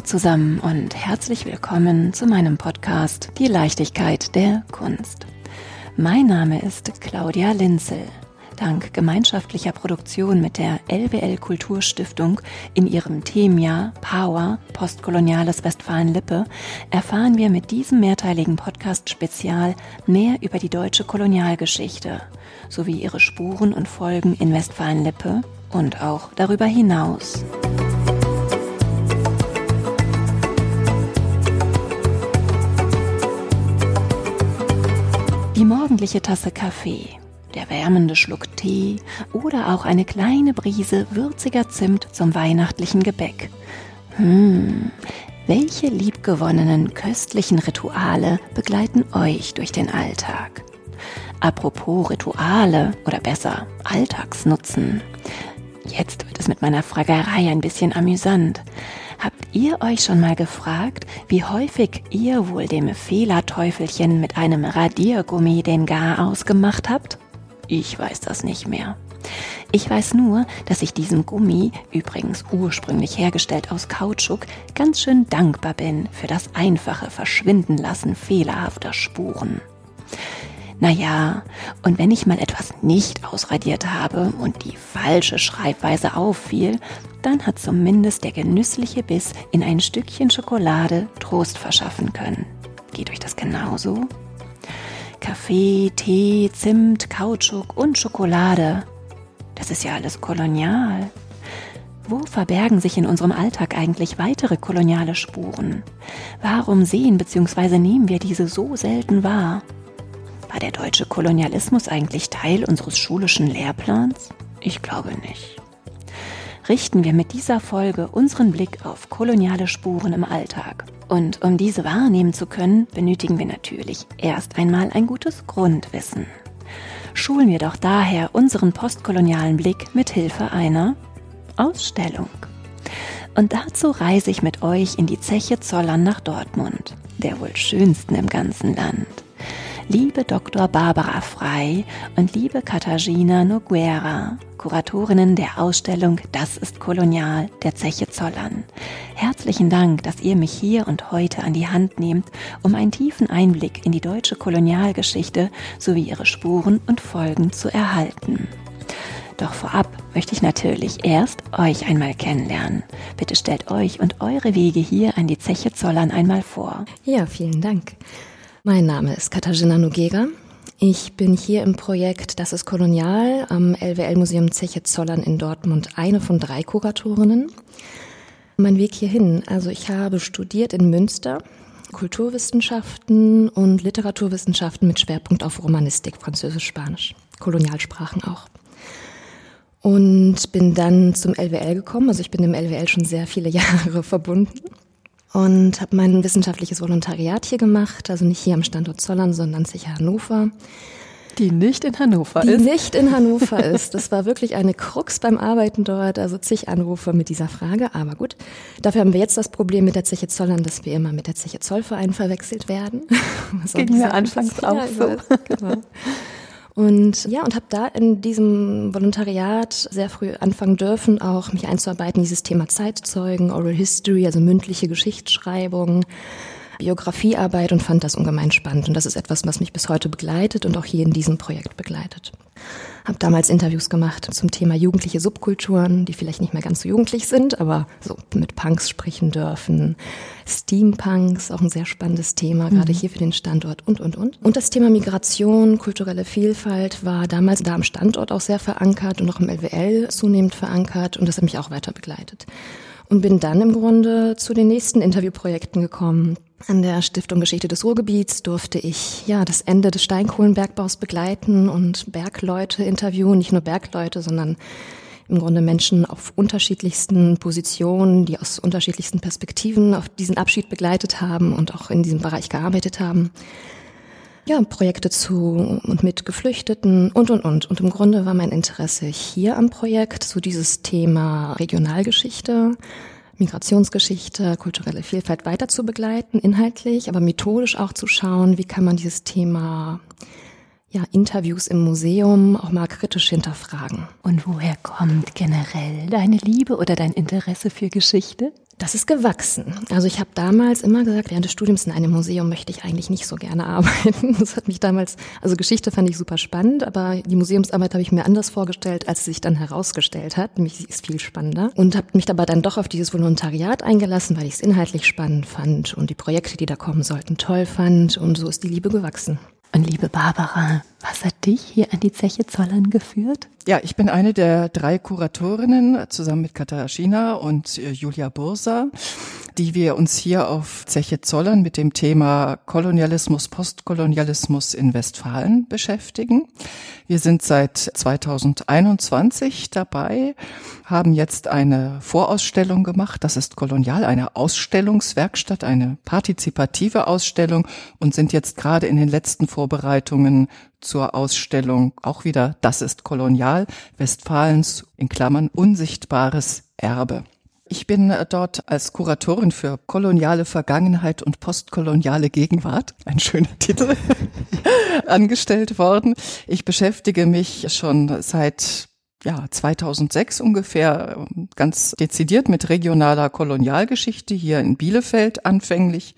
Hallo zusammen und herzlich willkommen zu meinem Podcast Die Leichtigkeit der Kunst. Mein Name ist Claudia Linzel. Dank gemeinschaftlicher Produktion mit der LWL Kulturstiftung in ihrem Themenjahr Power Postkoloniales Westfalen-Lippe erfahren wir mit diesem mehrteiligen Podcast-Spezial mehr über die deutsche Kolonialgeschichte sowie ihre Spuren und Folgen in Westfalen-Lippe und auch darüber hinaus. Die morgendliche Tasse Kaffee, der wärmende Schluck Tee oder auch eine kleine Brise würziger Zimt zum weihnachtlichen Gebäck. Hm, welche liebgewonnenen köstlichen Rituale begleiten euch durch den Alltag? Apropos Rituale oder besser Alltagsnutzen. Jetzt wird es mit meiner Fragerei ein bisschen amüsant. Habt ihr euch schon mal gefragt, wie häufig ihr wohl dem Fehlerteufelchen mit einem Radiergummi den Garaus gemacht habt? Ich weiß das nicht mehr. Ich weiß nur, dass ich diesem Gummi, übrigens ursprünglich hergestellt aus Kautschuk, ganz schön dankbar bin für das einfache Verschwindenlassen fehlerhafter Spuren. Naja, und wenn ich mal etwas nicht ausradiert habe und die falsche Schreibweise auffiel, dann hat zumindest der genüssliche Biss in ein Stückchen Schokolade Trost verschaffen können. Geht euch das genauso? Kaffee, Tee, Zimt, Kautschuk und Schokolade. Das ist ja alles kolonial. Wo verbergen sich in unserem Alltag eigentlich weitere koloniale Spuren? Warum sehen bzw. nehmen wir diese so selten wahr? War der deutsche Kolonialismus eigentlich Teil unseres schulischen Lehrplans? Ich glaube nicht. Richten wir mit dieser Folge unseren Blick auf koloniale Spuren im Alltag. Und um diese wahrnehmen zu können, benötigen wir natürlich erst einmal ein gutes Grundwissen. Schulen wir doch daher unseren postkolonialen Blick mit Hilfe einer Ausstellung. Und dazu reise ich mit euch in die Zeche Zollern nach Dortmund, der wohl schönsten im ganzen Land liebe Dr. Barbara Frei und liebe Katharina Noguera, Kuratorinnen der Ausstellung Das ist Kolonial der Zeche Zollern. Herzlichen Dank, dass ihr mich hier und heute an die Hand nehmt, um einen tiefen Einblick in die deutsche Kolonialgeschichte sowie ihre Spuren und Folgen zu erhalten. Doch vorab möchte ich natürlich erst euch einmal kennenlernen. Bitte stellt euch und eure Wege hier an die Zeche Zollern einmal vor. Ja, vielen Dank. Mein Name ist Katharina Nogega. Ich bin hier im Projekt Das ist Kolonial am LWL Museum Zeche Zollern in Dortmund eine von drei Kuratorinnen. Mein Weg hierhin, also ich habe studiert in Münster Kulturwissenschaften und Literaturwissenschaften mit Schwerpunkt auf Romanistik, Französisch, Spanisch, Kolonialsprachen auch. Und bin dann zum LWL gekommen, also ich bin im LWL schon sehr viele Jahre verbunden und habe mein wissenschaftliches Volontariat hier gemacht, also nicht hier am Standort Zollern, sondern sicher Hannover. Die nicht in Hannover die ist. Die nicht in Hannover ist. Das war wirklich eine Krux beim Arbeiten dort, also zig Anrufe mit dieser Frage. Aber gut, dafür haben wir jetzt das Problem mit der Zeche Zollern, dass wir immer mit der Zeche Zollverein verwechselt werden. Ging mir anfangs auch so. Genau. Und ja, und habe da in diesem Volontariat sehr früh anfangen dürfen, auch mich einzuarbeiten, dieses Thema Zeitzeugen, Oral History, also mündliche Geschichtsschreibung, Biografiearbeit und fand das ungemein spannend. Und das ist etwas, was mich bis heute begleitet und auch hier in diesem Projekt begleitet. Habe damals Interviews gemacht zum Thema jugendliche Subkulturen, die vielleicht nicht mehr ganz so jugendlich sind, aber so mit Punks sprechen dürfen. Steampunks, auch ein sehr spannendes Thema, mhm. gerade hier für den Standort und, und, und. Und das Thema Migration, kulturelle Vielfalt war damals da am Standort auch sehr verankert und auch im LWL zunehmend verankert und das hat mich auch weiter begleitet und bin dann im Grunde zu den nächsten Interviewprojekten gekommen. An der Stiftung Geschichte des Ruhrgebiets durfte ich ja das Ende des Steinkohlenbergbaus begleiten und Bergleute interviewen, nicht nur Bergleute, sondern im Grunde Menschen auf unterschiedlichsten Positionen, die aus unterschiedlichsten Perspektiven auf diesen Abschied begleitet haben und auch in diesem Bereich gearbeitet haben ja, Projekte zu und mit Geflüchteten und, und, und. Und im Grunde war mein Interesse hier am Projekt so dieses Thema Regionalgeschichte, Migrationsgeschichte, kulturelle Vielfalt weiter zu begleiten, inhaltlich, aber methodisch auch zu schauen, wie kann man dieses Thema ja, Interviews im Museum auch mal kritisch hinterfragen. Und woher kommt generell deine Liebe oder dein Interesse für Geschichte? Das ist gewachsen. Also ich habe damals immer gesagt, während des Studiums in einem Museum möchte ich eigentlich nicht so gerne arbeiten. Das hat mich damals, also Geschichte fand ich super spannend, aber die Museumsarbeit habe ich mir anders vorgestellt, als es sich dann herausgestellt hat. Mich ist viel spannender und habe mich dabei dann doch auf dieses Volontariat eingelassen, weil ich es inhaltlich spannend fand und die Projekte, die da kommen sollten, toll fand und so ist die Liebe gewachsen. Und liebe Barbara, was hat dich hier an die Zeche Zollern geführt? Ja, ich bin eine der drei Kuratorinnen zusammen mit Katharina und äh, Julia Bursa, die wir uns hier auf Zeche Zollern mit dem Thema Kolonialismus, Postkolonialismus in Westfalen beschäftigen. Wir sind seit 2021 dabei, haben jetzt eine Vorausstellung gemacht. Das ist kolonial, eine Ausstellungswerkstatt, eine partizipative Ausstellung und sind jetzt gerade in den letzten Vorbereitungen zur Ausstellung auch wieder Das ist kolonial, Westfalens in Klammern unsichtbares Erbe. Ich bin äh, dort als Kuratorin für koloniale Vergangenheit und postkoloniale Gegenwart, ein schöner Titel, angestellt worden. Ich beschäftige mich schon seit ja, 2006 ungefähr ganz dezidiert mit regionaler Kolonialgeschichte hier in Bielefeld anfänglich.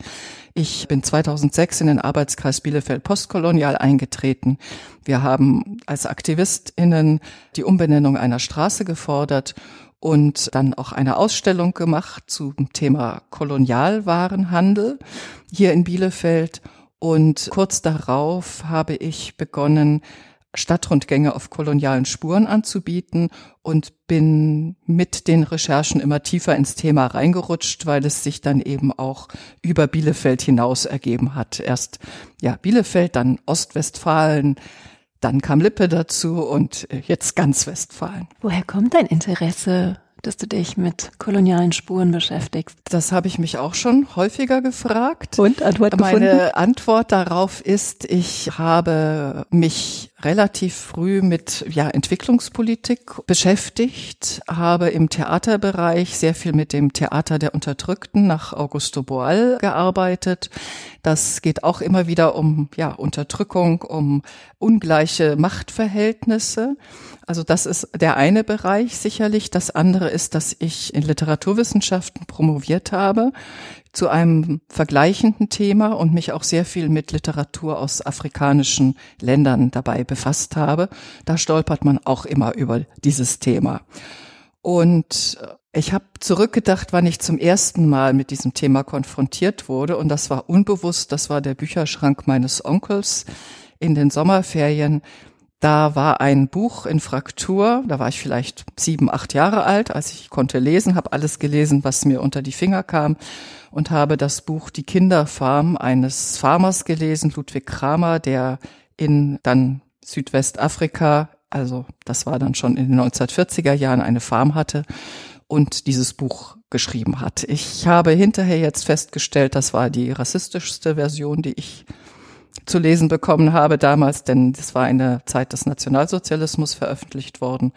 Ich bin 2006 in den Arbeitskreis Bielefeld Postkolonial eingetreten. Wir haben als AktivistInnen die Umbenennung einer Straße gefordert und dann auch eine Ausstellung gemacht zum Thema Kolonialwarenhandel hier in Bielefeld. Und kurz darauf habe ich begonnen, Stadtrundgänge auf kolonialen Spuren anzubieten und bin mit den Recherchen immer tiefer ins Thema reingerutscht, weil es sich dann eben auch über Bielefeld hinaus ergeben hat. Erst ja Bielefeld, dann Ostwestfalen, dann kam Lippe dazu und äh, jetzt ganz Westfalen. Woher kommt dein Interesse, dass du dich mit kolonialen Spuren beschäftigst? Das habe ich mich auch schon häufiger gefragt. Und Antwort Meine gefunden? Antwort darauf ist, ich habe mich relativ früh mit ja, Entwicklungspolitik beschäftigt, habe im Theaterbereich sehr viel mit dem Theater der Unterdrückten nach Augusto Boal gearbeitet. Das geht auch immer wieder um ja, Unterdrückung, um ungleiche Machtverhältnisse. Also das ist der eine Bereich sicherlich. Das andere ist, dass ich in Literaturwissenschaften promoviert habe zu einem vergleichenden Thema und mich auch sehr viel mit Literatur aus afrikanischen Ländern dabei befasst habe. Da stolpert man auch immer über dieses Thema. Und ich habe zurückgedacht, wann ich zum ersten Mal mit diesem Thema konfrontiert wurde. Und das war unbewusst, das war der Bücherschrank meines Onkels in den Sommerferien. Da war ein Buch in Fraktur, da war ich vielleicht sieben, acht Jahre alt, als ich konnte lesen, habe alles gelesen, was mir unter die Finger kam und habe das Buch Die Kinderfarm eines Farmers gelesen, Ludwig Kramer, der in dann Südwestafrika, also das war dann schon in den 1940er Jahren, eine Farm hatte und dieses Buch geschrieben hat. Ich habe hinterher jetzt festgestellt, das war die rassistischste Version, die ich zu lesen bekommen habe damals, denn das war in der Zeit des Nationalsozialismus veröffentlicht worden.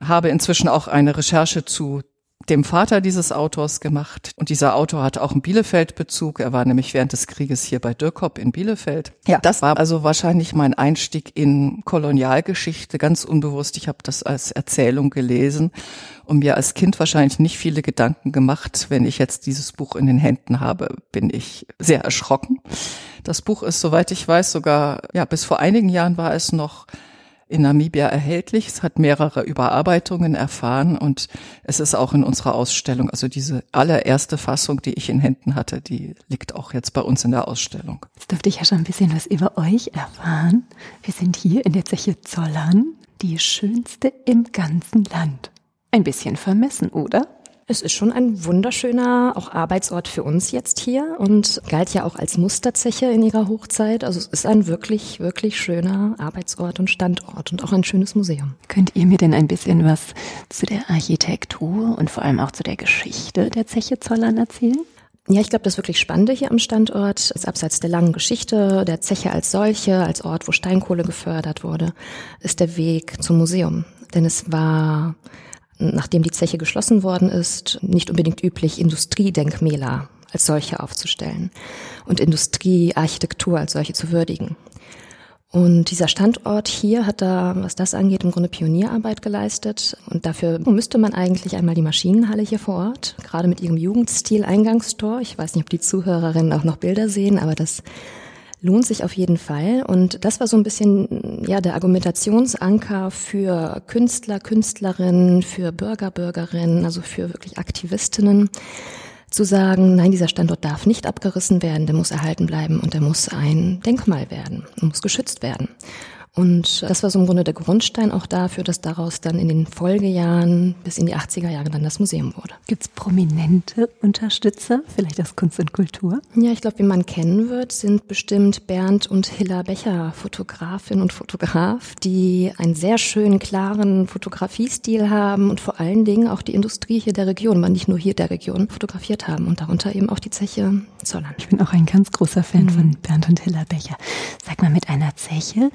Habe inzwischen auch eine Recherche zu dem Vater dieses Autors gemacht. Und dieser Autor hatte auch einen Bielefeld-Bezug. Er war nämlich während des Krieges hier bei Dürkop in Bielefeld. Ja, das war also wahrscheinlich mein Einstieg in Kolonialgeschichte, ganz unbewusst. Ich habe das als Erzählung gelesen und mir als Kind wahrscheinlich nicht viele Gedanken gemacht. Wenn ich jetzt dieses Buch in den Händen habe, bin ich sehr erschrocken. Das Buch ist, soweit ich weiß, sogar, ja, bis vor einigen Jahren war es noch in Namibia erhältlich. Es hat mehrere Überarbeitungen erfahren und es ist auch in unserer Ausstellung, also diese allererste Fassung, die ich in Händen hatte, die liegt auch jetzt bei uns in der Ausstellung. Jetzt dürfte ich ja schon ein bisschen was über euch erfahren. Wir sind hier in der Zeche Zollern, die schönste im ganzen Land. Ein bisschen vermessen, oder? Es ist schon ein wunderschöner auch Arbeitsort für uns jetzt hier und galt ja auch als Musterzeche in ihrer Hochzeit. Also es ist ein wirklich, wirklich schöner Arbeitsort und Standort und auch ein schönes Museum. Könnt ihr mir denn ein bisschen was zu der Architektur und vor allem auch zu der Geschichte der Zeche Zollern erzählen? Ja, ich glaube, das wirklich Spannende hier am Standort ist abseits der langen Geschichte, der Zeche als solche, als Ort, wo Steinkohle gefördert wurde, ist der Weg zum Museum. Denn es war nachdem die Zeche geschlossen worden ist, nicht unbedingt üblich, Industriedenkmäler als solche aufzustellen und Industriearchitektur als solche zu würdigen. Und dieser Standort hier hat da, was das angeht, im Grunde Pionierarbeit geleistet. Und dafür müsste man eigentlich einmal die Maschinenhalle hier vor Ort, gerade mit ihrem Jugendstil Eingangstor. Ich weiß nicht, ob die Zuhörerinnen auch noch Bilder sehen, aber das lohnt sich auf jeden Fall. Und das war so ein bisschen ja der Argumentationsanker für Künstler, Künstlerinnen, für Bürger, Bürgerinnen, also für wirklich Aktivistinnen zu sagen, nein, dieser Standort darf nicht abgerissen werden, der muss erhalten bleiben und der muss ein Denkmal werden muss geschützt werden. Und das war so im Grunde der Grundstein auch dafür, dass daraus dann in den Folgejahren bis in die 80er Jahre dann das Museum wurde. Gibt es prominente Unterstützer, vielleicht aus Kunst und Kultur? Ja, ich glaube, wie man kennen wird, sind bestimmt Bernd und Hilla Becher, Fotografin und Fotograf, die einen sehr schönen, klaren Fotografiestil haben und vor allen Dingen auch die Industrie hier der Region, aber nicht nur hier der Region, fotografiert haben und darunter eben auch die Zeche Zollern. Ich bin auch ein ganz großer Fan mhm. von Bernd und Hilla Becher. Sag mal, mit einer Zeche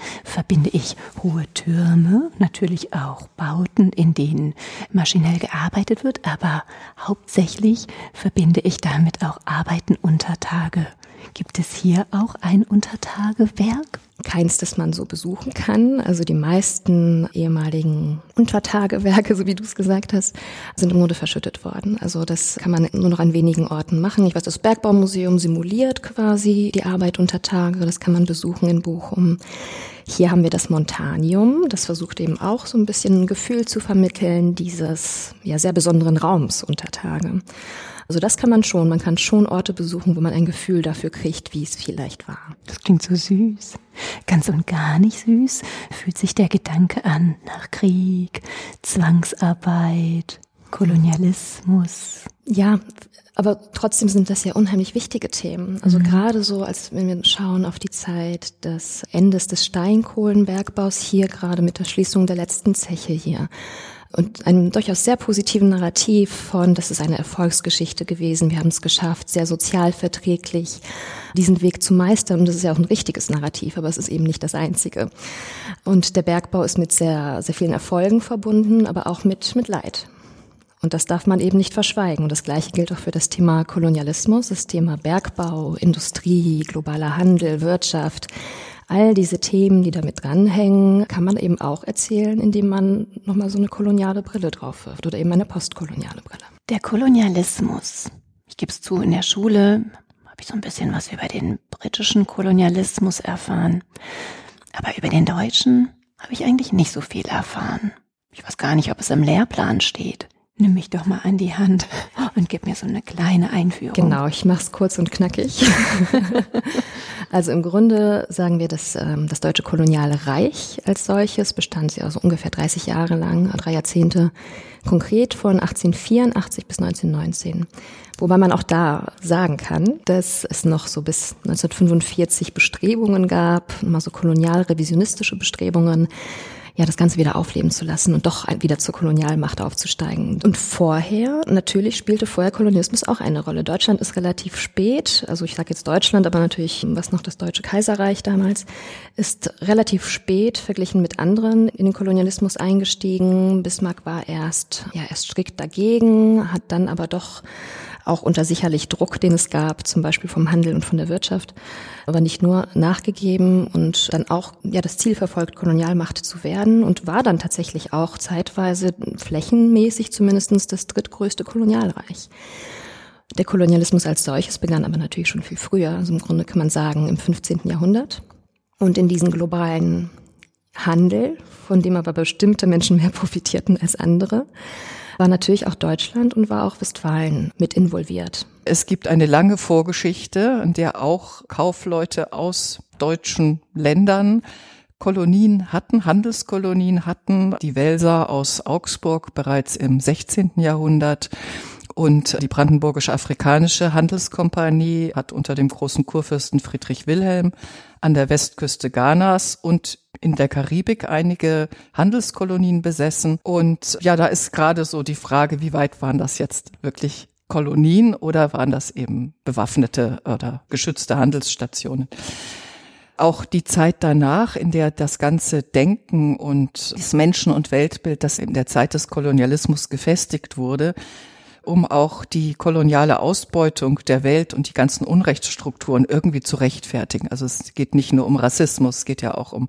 verbinde ich hohe Türme, natürlich auch Bauten, in denen maschinell gearbeitet wird, aber hauptsächlich verbinde ich damit auch Arbeiten unter Tage. Gibt es hier auch ein Untertagewerk? keins, das man so besuchen kann. Also die meisten ehemaligen Untertagewerke, so wie du es gesagt hast, sind im Grunde verschüttet worden. Also das kann man nur noch an wenigen Orten machen. Ich weiß, das Bergbaumuseum simuliert quasi die Arbeit unter Tage. Das kann man besuchen in Bochum. Hier haben wir das Montanium. Das versucht eben auch so ein bisschen ein Gefühl zu vermitteln dieses ja sehr besonderen Raums unter Tage. Also das kann man schon. Man kann schon Orte besuchen, wo man ein Gefühl dafür kriegt, wie es vielleicht war. Das klingt so süß. Ganz und gar nicht süß fühlt sich der Gedanke an nach Krieg, Zwangsarbeit, Kolonialismus. Ja, aber trotzdem sind das ja unheimlich wichtige Themen. Also mhm. gerade so, als wenn wir schauen auf die Zeit des Endes des Steinkohlenbergbaus hier, gerade mit der Schließung der letzten Zeche hier und einem durchaus sehr positiven Narrativ von, das ist eine Erfolgsgeschichte gewesen, wir haben es geschafft, sehr sozialverträglich diesen Weg zu meistern. Und das ist ja auch ein richtiges Narrativ, aber es ist eben nicht das einzige. Und der Bergbau ist mit sehr, sehr vielen Erfolgen verbunden, aber auch mit, mit Leid. Und das darf man eben nicht verschweigen. Und das Gleiche gilt auch für das Thema Kolonialismus, das Thema Bergbau, Industrie, globaler Handel, Wirtschaft. All diese Themen, die damit dranhängen, kann man eben auch erzählen, indem man nochmal so eine koloniale Brille drauf wirft oder eben eine postkoloniale Brille. Der Kolonialismus. Ich gebe es zu, in der Schule habe ich so ein bisschen was über den britischen Kolonialismus erfahren. Aber über den deutschen habe ich eigentlich nicht so viel erfahren. Ich weiß gar nicht, ob es im Lehrplan steht. Nimm mich doch mal an die Hand und gib mir so eine kleine Einführung. Genau, ich mach's kurz und knackig. also im Grunde sagen wir, dass ähm, das deutsche koloniale Reich als solches bestand ja so ungefähr 30 Jahre lang, drei Jahrzehnte, konkret von 1884 bis 1919. Wobei man auch da sagen kann, dass es noch so bis 1945 Bestrebungen gab, mal so kolonial-revisionistische Bestrebungen, ja, das Ganze wieder aufleben zu lassen und doch wieder zur Kolonialmacht aufzusteigen. Und vorher, natürlich spielte vorher Kolonialismus auch eine Rolle. Deutschland ist relativ spät, also ich sage jetzt Deutschland, aber natürlich was noch das Deutsche Kaiserreich damals, ist relativ spät verglichen mit anderen in den Kolonialismus eingestiegen. Bismarck war erst, ja, erst strikt dagegen, hat dann aber doch auch unter sicherlich Druck, den es gab, zum Beispiel vom Handel und von der Wirtschaft, aber nicht nur nachgegeben und dann auch ja das Ziel verfolgt, Kolonialmacht zu werden und war dann tatsächlich auch zeitweise flächenmäßig zumindestens das drittgrößte Kolonialreich. Der Kolonialismus als solches begann aber natürlich schon viel früher, also im Grunde kann man sagen im 15. Jahrhundert. Und in diesen globalen Handel, von dem aber bestimmte Menschen mehr profitierten als andere, war natürlich auch Deutschland und war auch Westfalen mit involviert. Es gibt eine lange Vorgeschichte, in der auch Kaufleute aus deutschen Ländern Kolonien hatten, Handelskolonien hatten. Die Welser aus Augsburg bereits im 16. Jahrhundert. Und die Brandenburgische Afrikanische Handelskompanie hat unter dem großen Kurfürsten Friedrich Wilhelm an der Westküste Ghanas und in der Karibik einige Handelskolonien besessen. Und ja, da ist gerade so die Frage, wie weit waren das jetzt wirklich Kolonien oder waren das eben bewaffnete oder geschützte Handelsstationen? Auch die Zeit danach, in der das ganze Denken und das Menschen- und Weltbild, das in der Zeit des Kolonialismus gefestigt wurde, um auch die koloniale Ausbeutung der Welt und die ganzen Unrechtsstrukturen irgendwie zu rechtfertigen. Also es geht nicht nur um Rassismus, es geht ja auch um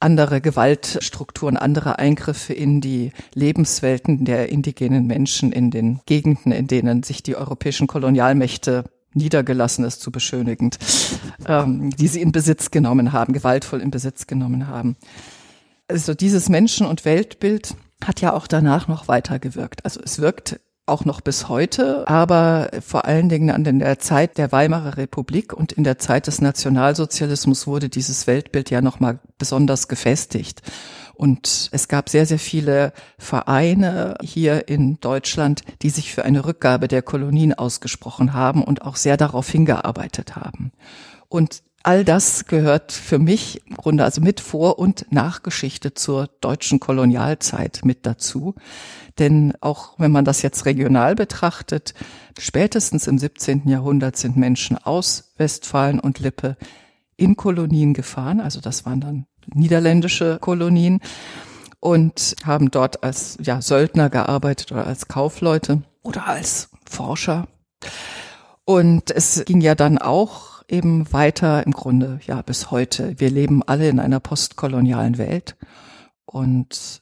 andere Gewaltstrukturen, andere Eingriffe in die Lebenswelten der indigenen Menschen in den Gegenden, in denen sich die europäischen Kolonialmächte niedergelassen ist, zu beschönigend, ähm, die sie in Besitz genommen haben, gewaltvoll in Besitz genommen haben. Also dieses Menschen- und Weltbild hat ja auch danach noch weiter gewirkt. Also es wirkt auch noch bis heute, aber vor allen Dingen an der Zeit der Weimarer Republik und in der Zeit des Nationalsozialismus wurde dieses Weltbild ja noch mal besonders gefestigt. Und es gab sehr, sehr viele Vereine hier in Deutschland, die sich für eine Rückgabe der Kolonien ausgesprochen haben und auch sehr darauf hingearbeitet haben. Und all das gehört für mich im Grunde also mit Vor- und Nachgeschichte zur deutschen Kolonialzeit mit dazu. Denn auch wenn man das jetzt regional betrachtet, spätestens im 17. Jahrhundert sind Menschen aus Westfalen und Lippe in Kolonien gefahren. Also das waren dann niederländische Kolonien und haben dort als ja, Söldner gearbeitet oder als Kaufleute oder als Forscher. Und es ging ja dann auch eben weiter im Grunde, ja, bis heute. Wir leben alle in einer postkolonialen Welt und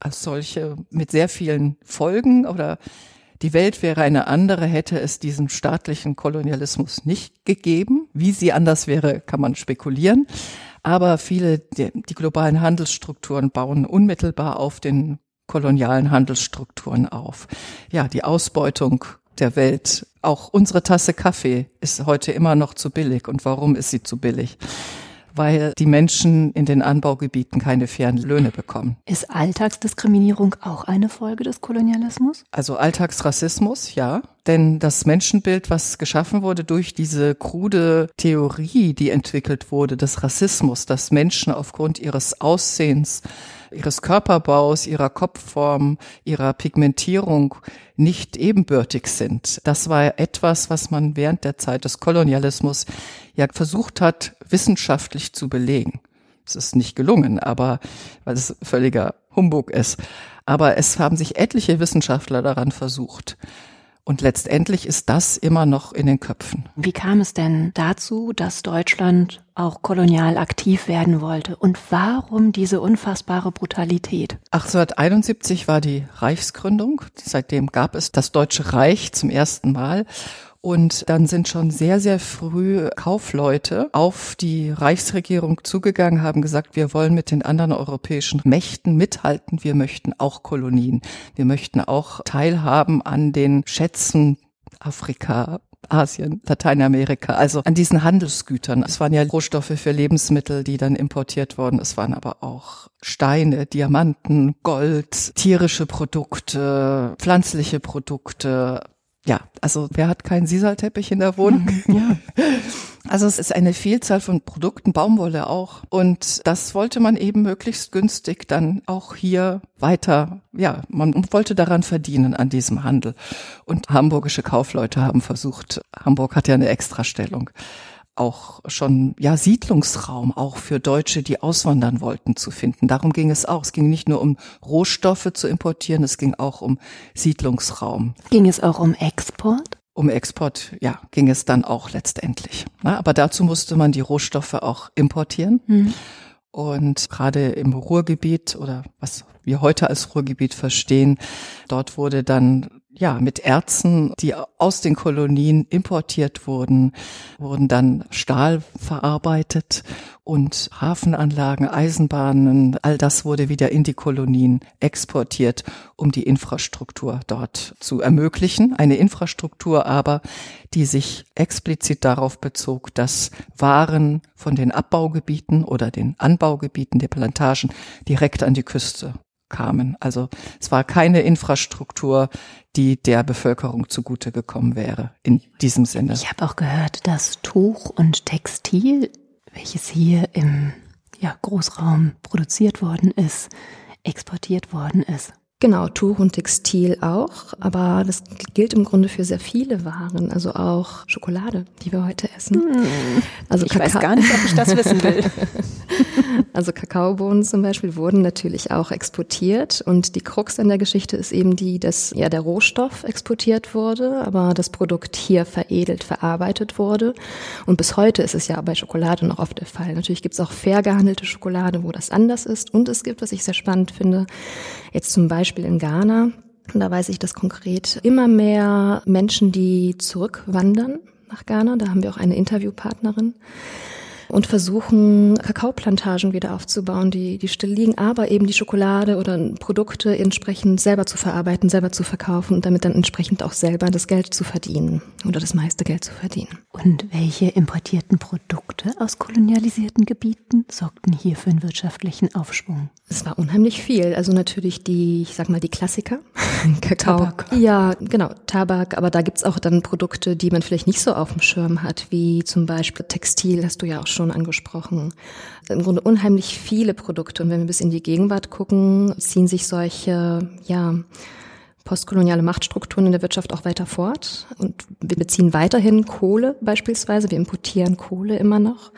als solche mit sehr vielen Folgen oder die Welt wäre eine andere, hätte es diesen staatlichen Kolonialismus nicht gegeben. Wie sie anders wäre, kann man spekulieren. Aber viele, die, die globalen Handelsstrukturen bauen unmittelbar auf den kolonialen Handelsstrukturen auf. Ja, die Ausbeutung der Welt. Auch unsere Tasse Kaffee ist heute immer noch zu billig. Und warum ist sie zu billig? Weil die Menschen in den Anbaugebieten keine fairen Löhne bekommen. Ist Alltagsdiskriminierung auch eine Folge des Kolonialismus? Also Alltagsrassismus, ja. Denn das Menschenbild, was geschaffen wurde durch diese krude Theorie, die entwickelt wurde, des Rassismus, dass Menschen aufgrund ihres Aussehens ihres Körperbaus, ihrer Kopfform, ihrer Pigmentierung nicht ebenbürtig sind. Das war etwas, was man während der Zeit des Kolonialismus ja versucht hat, wissenschaftlich zu belegen. Es ist nicht gelungen, aber weil es völliger Humbug ist. Aber es haben sich etliche Wissenschaftler daran versucht. Und letztendlich ist das immer noch in den Köpfen. Wie kam es denn dazu, dass Deutschland auch kolonial aktiv werden wollte? Und warum diese unfassbare Brutalität? 1871 war die Reichsgründung. Seitdem gab es das Deutsche Reich zum ersten Mal. Und dann sind schon sehr, sehr früh Kaufleute auf die Reichsregierung zugegangen, haben gesagt, wir wollen mit den anderen europäischen Mächten mithalten, wir möchten auch Kolonien, wir möchten auch teilhaben an den Schätzen Afrika, Asien, Lateinamerika, also an diesen Handelsgütern. Es waren ja Rohstoffe für Lebensmittel, die dann importiert wurden. Es waren aber auch Steine, Diamanten, Gold, tierische Produkte, pflanzliche Produkte, ja, also wer hat keinen Sisalteppich in der Wohnung? Ja. Also es ist eine Vielzahl von Produkten, Baumwolle auch. Und das wollte man eben möglichst günstig dann auch hier weiter, ja, man wollte daran verdienen an diesem Handel. Und hamburgische Kaufleute haben versucht, Hamburg hat ja eine Extrastellung auch schon ja Siedlungsraum auch für Deutsche, die auswandern wollten, zu finden. Darum ging es auch. Es ging nicht nur um Rohstoffe zu importieren, es ging auch um Siedlungsraum. Ging es auch um Export? Um Export, ja, ging es dann auch letztendlich. Na, aber dazu musste man die Rohstoffe auch importieren. Mhm. Und gerade im Ruhrgebiet oder was wir heute als Ruhrgebiet verstehen, dort wurde dann ja, mit Erzen, die aus den Kolonien importiert wurden, wurden dann Stahl verarbeitet und Hafenanlagen, Eisenbahnen, all das wurde wieder in die Kolonien exportiert, um die Infrastruktur dort zu ermöglichen. Eine Infrastruktur aber, die sich explizit darauf bezog, dass Waren von den Abbaugebieten oder den Anbaugebieten der Plantagen direkt an die Küste kamen. Also es war keine Infrastruktur, die der Bevölkerung zugute gekommen wäre in diesem Sinne. Ich habe auch gehört, dass Tuch und Textil, welches hier im ja, Großraum produziert worden ist, exportiert worden ist. Genau, Tuch und Textil auch, aber das gilt im Grunde für sehr viele Waren, also auch Schokolade, die wir heute essen. Hm. Also ich Kakao. weiß gar nicht, ob ich das wissen will. Also Kakaobohnen zum Beispiel wurden natürlich auch exportiert und die Krux an der Geschichte ist eben die, dass ja der Rohstoff exportiert wurde, aber das Produkt hier veredelt, verarbeitet wurde. Und bis heute ist es ja bei Schokolade noch oft der Fall. Natürlich gibt es auch fair gehandelte Schokolade, wo das anders ist. Und es gibt, was ich sehr spannend finde, jetzt zum Beispiel in Ghana, und da weiß ich das konkret, immer mehr Menschen, die zurückwandern nach Ghana. Da haben wir auch eine Interviewpartnerin und versuchen, Kakaoplantagen wieder aufzubauen, die, die still liegen, aber eben die Schokolade oder Produkte entsprechend selber zu verarbeiten, selber zu verkaufen und damit dann entsprechend auch selber das Geld zu verdienen oder das meiste Geld zu verdienen. Und welche importierten Produkte aus kolonialisierten Gebieten sorgten hier für einen wirtschaftlichen Aufschwung? Es war unheimlich viel. Also natürlich die, ich sag mal, die Klassiker. Kakao. Tabak. Ja, genau, Tabak. Aber da gibt's auch dann Produkte, die man vielleicht nicht so auf dem Schirm hat, wie zum Beispiel Textil, hast du ja auch schon angesprochen. Im Grunde unheimlich viele Produkte. Und wenn wir bis in die Gegenwart gucken, ziehen sich solche, ja, postkoloniale Machtstrukturen in der Wirtschaft auch weiter fort. Und wir beziehen weiterhin Kohle beispielsweise. Wir importieren Kohle immer noch.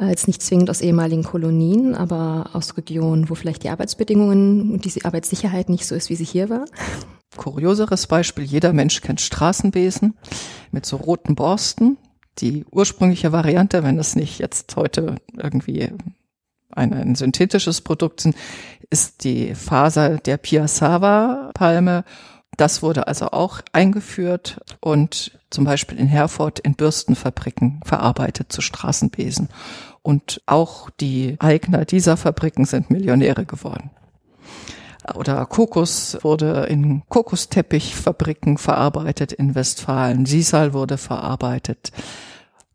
Jetzt nicht zwingend aus ehemaligen Kolonien, aber aus Regionen, wo vielleicht die Arbeitsbedingungen und diese Arbeitssicherheit nicht so ist, wie sie hier war. Kurioseres Beispiel, jeder Mensch kennt Straßenbesen mit so roten Borsten. Die ursprüngliche Variante, wenn es nicht jetzt heute irgendwie ein, ein synthetisches Produkt sind, ist die Faser der Piassava-Palme. Das wurde also auch eingeführt und zum Beispiel in Herford in Bürstenfabriken verarbeitet zu Straßenbesen. Und auch die Eigner dieser Fabriken sind Millionäre geworden. Oder Kokos wurde in Kokosteppichfabriken verarbeitet in Westfalen. Sisal wurde verarbeitet.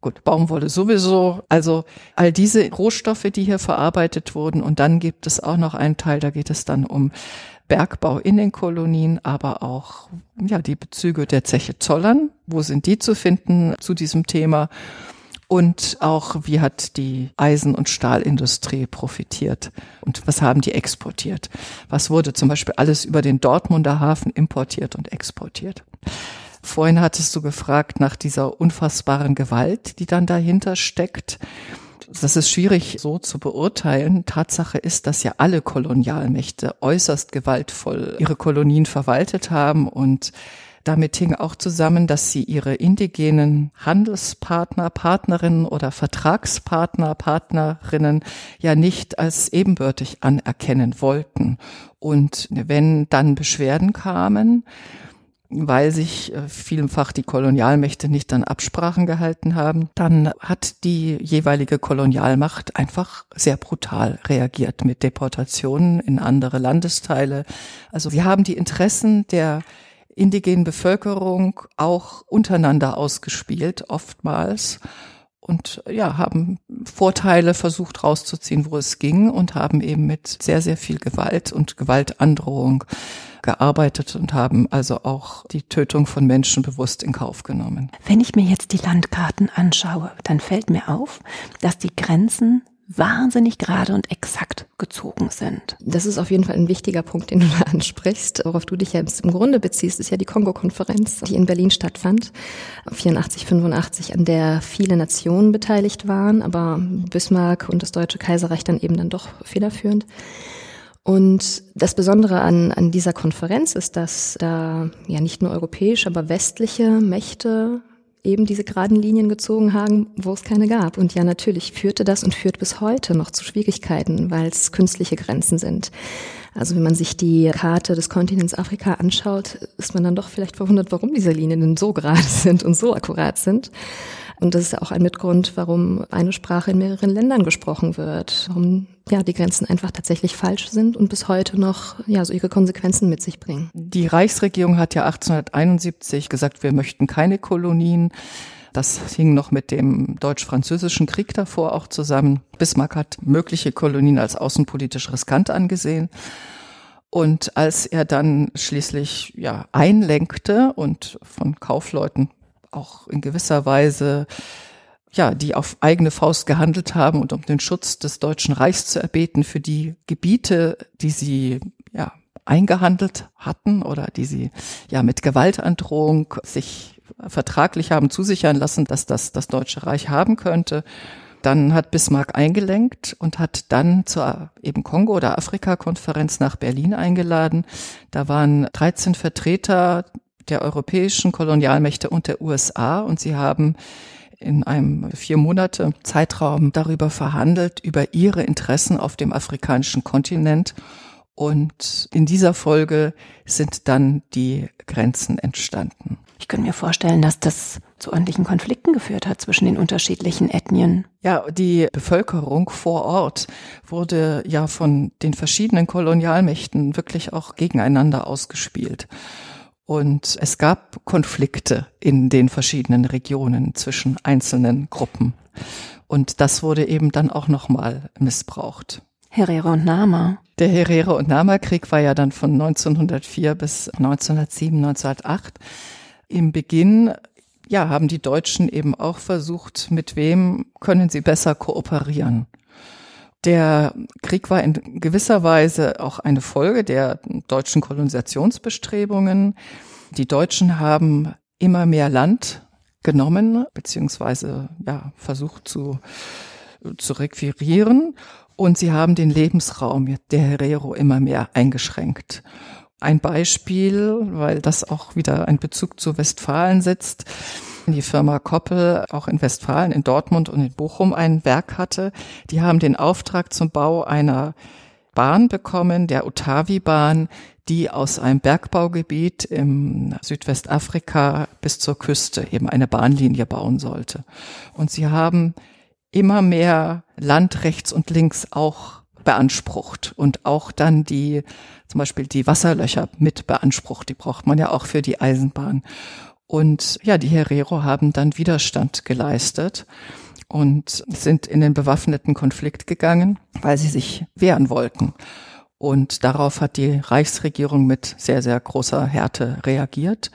Gut, Baumwolle sowieso. Also all diese Rohstoffe, die hier verarbeitet wurden. Und dann gibt es auch noch einen Teil, da geht es dann um Bergbau in den Kolonien, aber auch ja die Bezüge der Zeche Zollern. Wo sind die zu finden zu diesem Thema? Und auch, wie hat die Eisen- und Stahlindustrie profitiert? Und was haben die exportiert? Was wurde zum Beispiel alles über den Dortmunder Hafen importiert und exportiert? Vorhin hattest du gefragt nach dieser unfassbaren Gewalt, die dann dahinter steckt. Das ist schwierig so zu beurteilen. Tatsache ist, dass ja alle Kolonialmächte äußerst gewaltvoll ihre Kolonien verwaltet haben und damit hing auch zusammen, dass sie ihre indigenen Handelspartner, Partnerinnen oder Vertragspartner, Partnerinnen ja nicht als ebenbürtig anerkennen wollten. Und wenn dann Beschwerden kamen, weil sich äh, vielfach die Kolonialmächte nicht an Absprachen gehalten haben, dann hat die jeweilige Kolonialmacht einfach sehr brutal reagiert mit Deportationen in andere Landesteile. Also sie haben die Interessen der indigenen Bevölkerung auch untereinander ausgespielt, oftmals. Und ja, haben Vorteile versucht rauszuziehen, wo es ging und haben eben mit sehr, sehr viel Gewalt und Gewaltandrohung gearbeitet und haben also auch die Tötung von Menschen bewusst in Kauf genommen. Wenn ich mir jetzt die Landkarten anschaue, dann fällt mir auf, dass die Grenzen wahnsinnig gerade und exakt gezogen sind. Das ist auf jeden Fall ein wichtiger Punkt, den du da ansprichst. Worauf du dich jetzt im Grunde beziehst, ist ja die Kongo-Konferenz, die in Berlin stattfand, 84, 85, an der viele Nationen beteiligt waren, aber Bismarck und das Deutsche Kaiserreich dann eben dann doch federführend. Und das Besondere an, an dieser Konferenz ist, dass da ja nicht nur europäische, aber westliche Mächte eben diese geraden Linien gezogen haben, wo es keine gab. Und ja, natürlich führte das und führt bis heute noch zu Schwierigkeiten, weil es künstliche Grenzen sind. Also wenn man sich die Karte des Kontinents Afrika anschaut, ist man dann doch vielleicht verwundert, warum diese Linien denn so gerade sind und so akkurat sind. Und das ist auch ein Mitgrund, warum eine Sprache in mehreren Ländern gesprochen wird, warum ja die Grenzen einfach tatsächlich falsch sind und bis heute noch ja so ihre Konsequenzen mit sich bringen. Die Reichsregierung hat ja 1871 gesagt, wir möchten keine Kolonien. Das hing noch mit dem deutsch-französischen Krieg davor auch zusammen. Bismarck hat mögliche Kolonien als außenpolitisch riskant angesehen. Und als er dann schließlich ja einlenkte und von Kaufleuten auch in gewisser Weise ja, die auf eigene Faust gehandelt haben und um den Schutz des Deutschen Reichs zu erbeten für die Gebiete, die sie ja eingehandelt hatten oder die sie ja mit Gewaltandrohung sich vertraglich haben zusichern lassen, dass das das Deutsche Reich haben könnte. Dann hat Bismarck eingelenkt und hat dann zur eben Kongo- oder Afrika-Konferenz nach Berlin eingeladen. Da waren 13 Vertreter der europäischen Kolonialmächte und der USA und sie haben in einem vier Monate Zeitraum darüber verhandelt, über ihre Interessen auf dem afrikanischen Kontinent. Und in dieser Folge sind dann die Grenzen entstanden. Ich könnte mir vorstellen, dass das zu ordentlichen Konflikten geführt hat zwischen den unterschiedlichen Ethnien. Ja, die Bevölkerung vor Ort wurde ja von den verschiedenen Kolonialmächten wirklich auch gegeneinander ausgespielt. Und es gab Konflikte in den verschiedenen Regionen zwischen einzelnen Gruppen. Und das wurde eben dann auch nochmal missbraucht. Herero und Nama. Der Herero und Nama Krieg war ja dann von 1904 bis 1907, 1908. Im Beginn ja, haben die Deutschen eben auch versucht, mit wem können sie besser kooperieren. Der Krieg war in gewisser Weise auch eine Folge der deutschen Kolonisationsbestrebungen. Die Deutschen haben immer mehr Land genommen, beziehungsweise ja, versucht zu, zu requirieren. Und sie haben den Lebensraum der Herero immer mehr eingeschränkt. Ein Beispiel, weil das auch wieder ein Bezug zu Westfalen setzt die Firma Koppel auch in Westfalen, in Dortmund und in Bochum ein Werk hatte. Die haben den Auftrag zum Bau einer Bahn bekommen, der Otavi-Bahn, die aus einem Bergbaugebiet im Südwestafrika bis zur Küste eben eine Bahnlinie bauen sollte. Und sie haben immer mehr Land rechts und links auch beansprucht und auch dann die, zum Beispiel die Wasserlöcher mit beansprucht. Die braucht man ja auch für die Eisenbahn. Und ja, die Herero haben dann Widerstand geleistet und sind in den bewaffneten Konflikt gegangen, weil sie sich wehren wollten. Und darauf hat die Reichsregierung mit sehr, sehr großer Härte reagiert.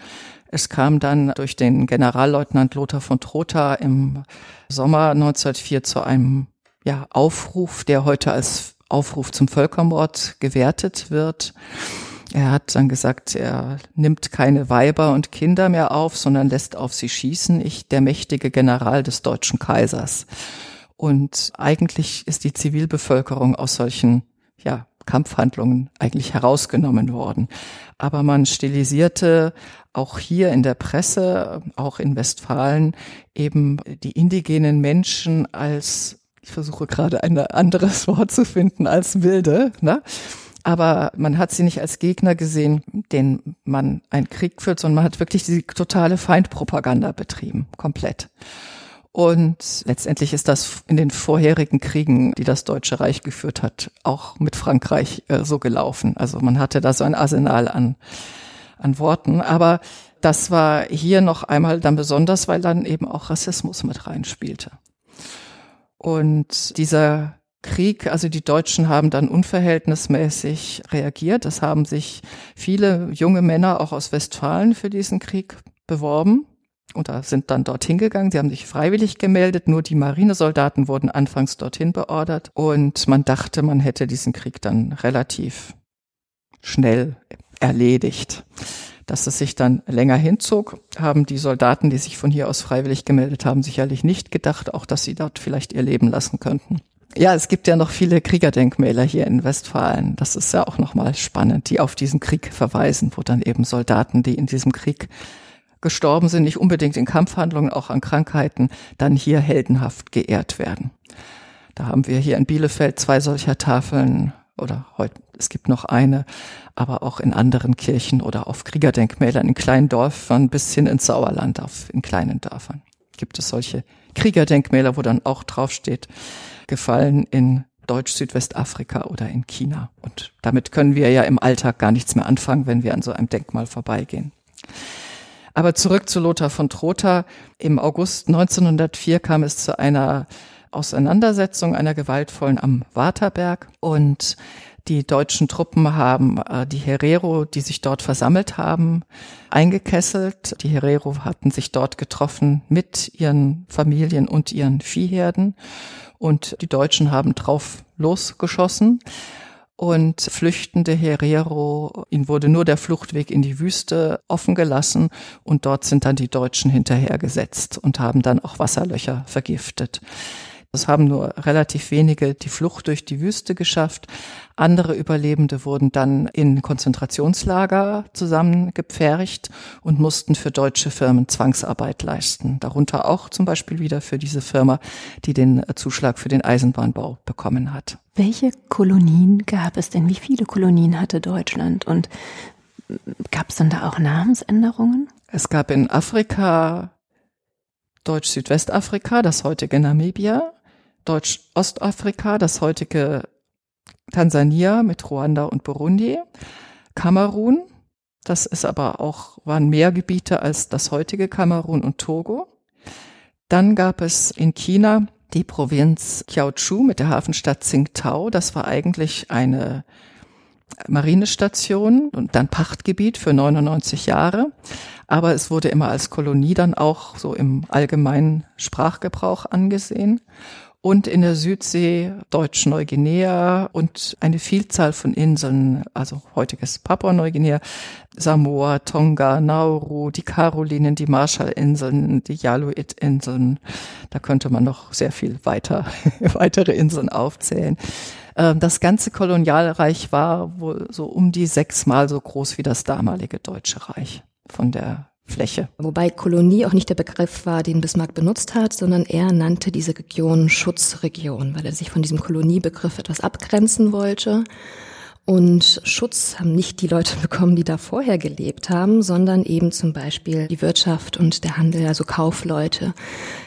Es kam dann durch den Generalleutnant Lothar von Trotha im Sommer 1904 zu einem ja, Aufruf, der heute als Aufruf zum Völkermord gewertet wird. Er hat dann gesagt, er nimmt keine Weiber und Kinder mehr auf, sondern lässt auf sie schießen. Ich, der mächtige General des deutschen Kaisers. Und eigentlich ist die Zivilbevölkerung aus solchen, ja, Kampfhandlungen eigentlich herausgenommen worden. Aber man stilisierte auch hier in der Presse, auch in Westfalen, eben die indigenen Menschen als, ich versuche gerade ein anderes Wort zu finden, als Wilde, ne? Aber man hat sie nicht als Gegner gesehen, den man einen Krieg führt, sondern man hat wirklich die totale Feindpropaganda betrieben, komplett. Und letztendlich ist das in den vorherigen Kriegen, die das Deutsche Reich geführt hat, auch mit Frankreich äh, so gelaufen. Also man hatte da so ein Arsenal an, an Worten. Aber das war hier noch einmal dann besonders, weil dann eben auch Rassismus mit reinspielte. Und dieser Krieg, also die Deutschen haben dann unverhältnismäßig reagiert. Es haben sich viele junge Männer auch aus Westfalen für diesen Krieg beworben oder sind dann dorthin gegangen. Sie haben sich freiwillig gemeldet. Nur die Marinesoldaten wurden anfangs dorthin beordert. Und man dachte, man hätte diesen Krieg dann relativ schnell erledigt. Dass es sich dann länger hinzog, haben die Soldaten, die sich von hier aus freiwillig gemeldet haben, sicherlich nicht gedacht, auch dass sie dort vielleicht ihr Leben lassen könnten. Ja, es gibt ja noch viele Kriegerdenkmäler hier in Westfalen. Das ist ja auch nochmal spannend, die auf diesen Krieg verweisen, wo dann eben Soldaten, die in diesem Krieg gestorben sind, nicht unbedingt in Kampfhandlungen, auch an Krankheiten, dann hier heldenhaft geehrt werden. Da haben wir hier in Bielefeld zwei solcher Tafeln oder heute, es gibt noch eine, aber auch in anderen Kirchen oder auf Kriegerdenkmälern in kleinen Dörfern bis hin ins Sauerland auf, in kleinen Dörfern gibt es solche Kriegerdenkmäler, wo dann auch draufsteht, gefallen in Deutsch-Südwestafrika oder in China. Und damit können wir ja im Alltag gar nichts mehr anfangen, wenn wir an so einem Denkmal vorbeigehen. Aber zurück zu Lothar von Trotha. Im August 1904 kam es zu einer Auseinandersetzung, einer gewaltvollen am Waterberg und die deutschen Truppen haben äh, die Herero, die sich dort versammelt haben, eingekesselt. Die Herero hatten sich dort getroffen mit ihren Familien und ihren Viehherden und die Deutschen haben drauf losgeschossen und flüchtende Herero, ihnen wurde nur der Fluchtweg in die Wüste offen gelassen und dort sind dann die Deutschen hinterhergesetzt und haben dann auch Wasserlöcher vergiftet. Es haben nur relativ wenige die Flucht durch die Wüste geschafft. Andere Überlebende wurden dann in Konzentrationslager zusammengepfercht und mussten für deutsche Firmen Zwangsarbeit leisten. Darunter auch zum Beispiel wieder für diese Firma, die den Zuschlag für den Eisenbahnbau bekommen hat. Welche Kolonien gab es denn? Wie viele Kolonien hatte Deutschland? Und gab es dann da auch Namensänderungen? Es gab in Afrika Deutsch-Südwestafrika, das heutige Namibia, Deutsch-Ostafrika, das heutige Tansania mit Ruanda und Burundi, Kamerun, das ist aber auch, waren mehr Gebiete als das heutige Kamerun und Togo. Dann gab es in China die Provinz Kiaochu mit der Hafenstadt Tsingtao. Das war eigentlich eine Marinestation und dann Pachtgebiet für 99 Jahre. Aber es wurde immer als Kolonie dann auch so im allgemeinen Sprachgebrauch angesehen und in der Südsee Deutsch-Neuguinea und eine Vielzahl von Inseln, also heutiges Papua-Neuguinea, Samoa, Tonga, Nauru, die Karolinen, die Marshallinseln, die Yaluit-Inseln. Da könnte man noch sehr viel weiter, weitere Inseln aufzählen. Ähm, das ganze Kolonialreich war wohl so um die sechsmal so groß wie das damalige Deutsche Reich von der Fläche. Wobei Kolonie auch nicht der Begriff war, den Bismarck benutzt hat, sondern er nannte diese Region Schutzregion, weil er sich von diesem Koloniebegriff etwas abgrenzen wollte. Und Schutz haben nicht die Leute bekommen, die da vorher gelebt haben, sondern eben zum Beispiel die Wirtschaft und der Handel, also Kaufleute,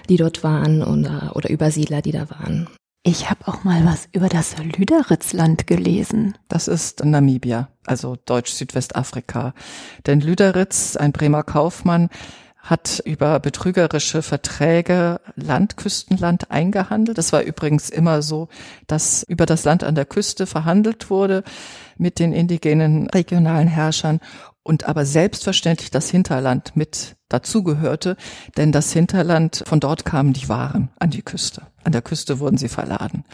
die dort waren oder, oder Übersiedler, die da waren. Ich habe auch mal was über das Lüderitzland gelesen. Das ist Namibia, also Deutsch-Südwestafrika. Denn Lüderitz, ein Bremer Kaufmann, hat über betrügerische Verträge Landküstenland eingehandelt. Das war übrigens immer so, dass über das Land an der Küste verhandelt wurde mit den indigenen regionalen Herrschern und aber selbstverständlich das Hinterland mit dazugehörte, denn das Hinterland, von dort kamen die Waren an die Küste. An der Küste wurden sie verladen.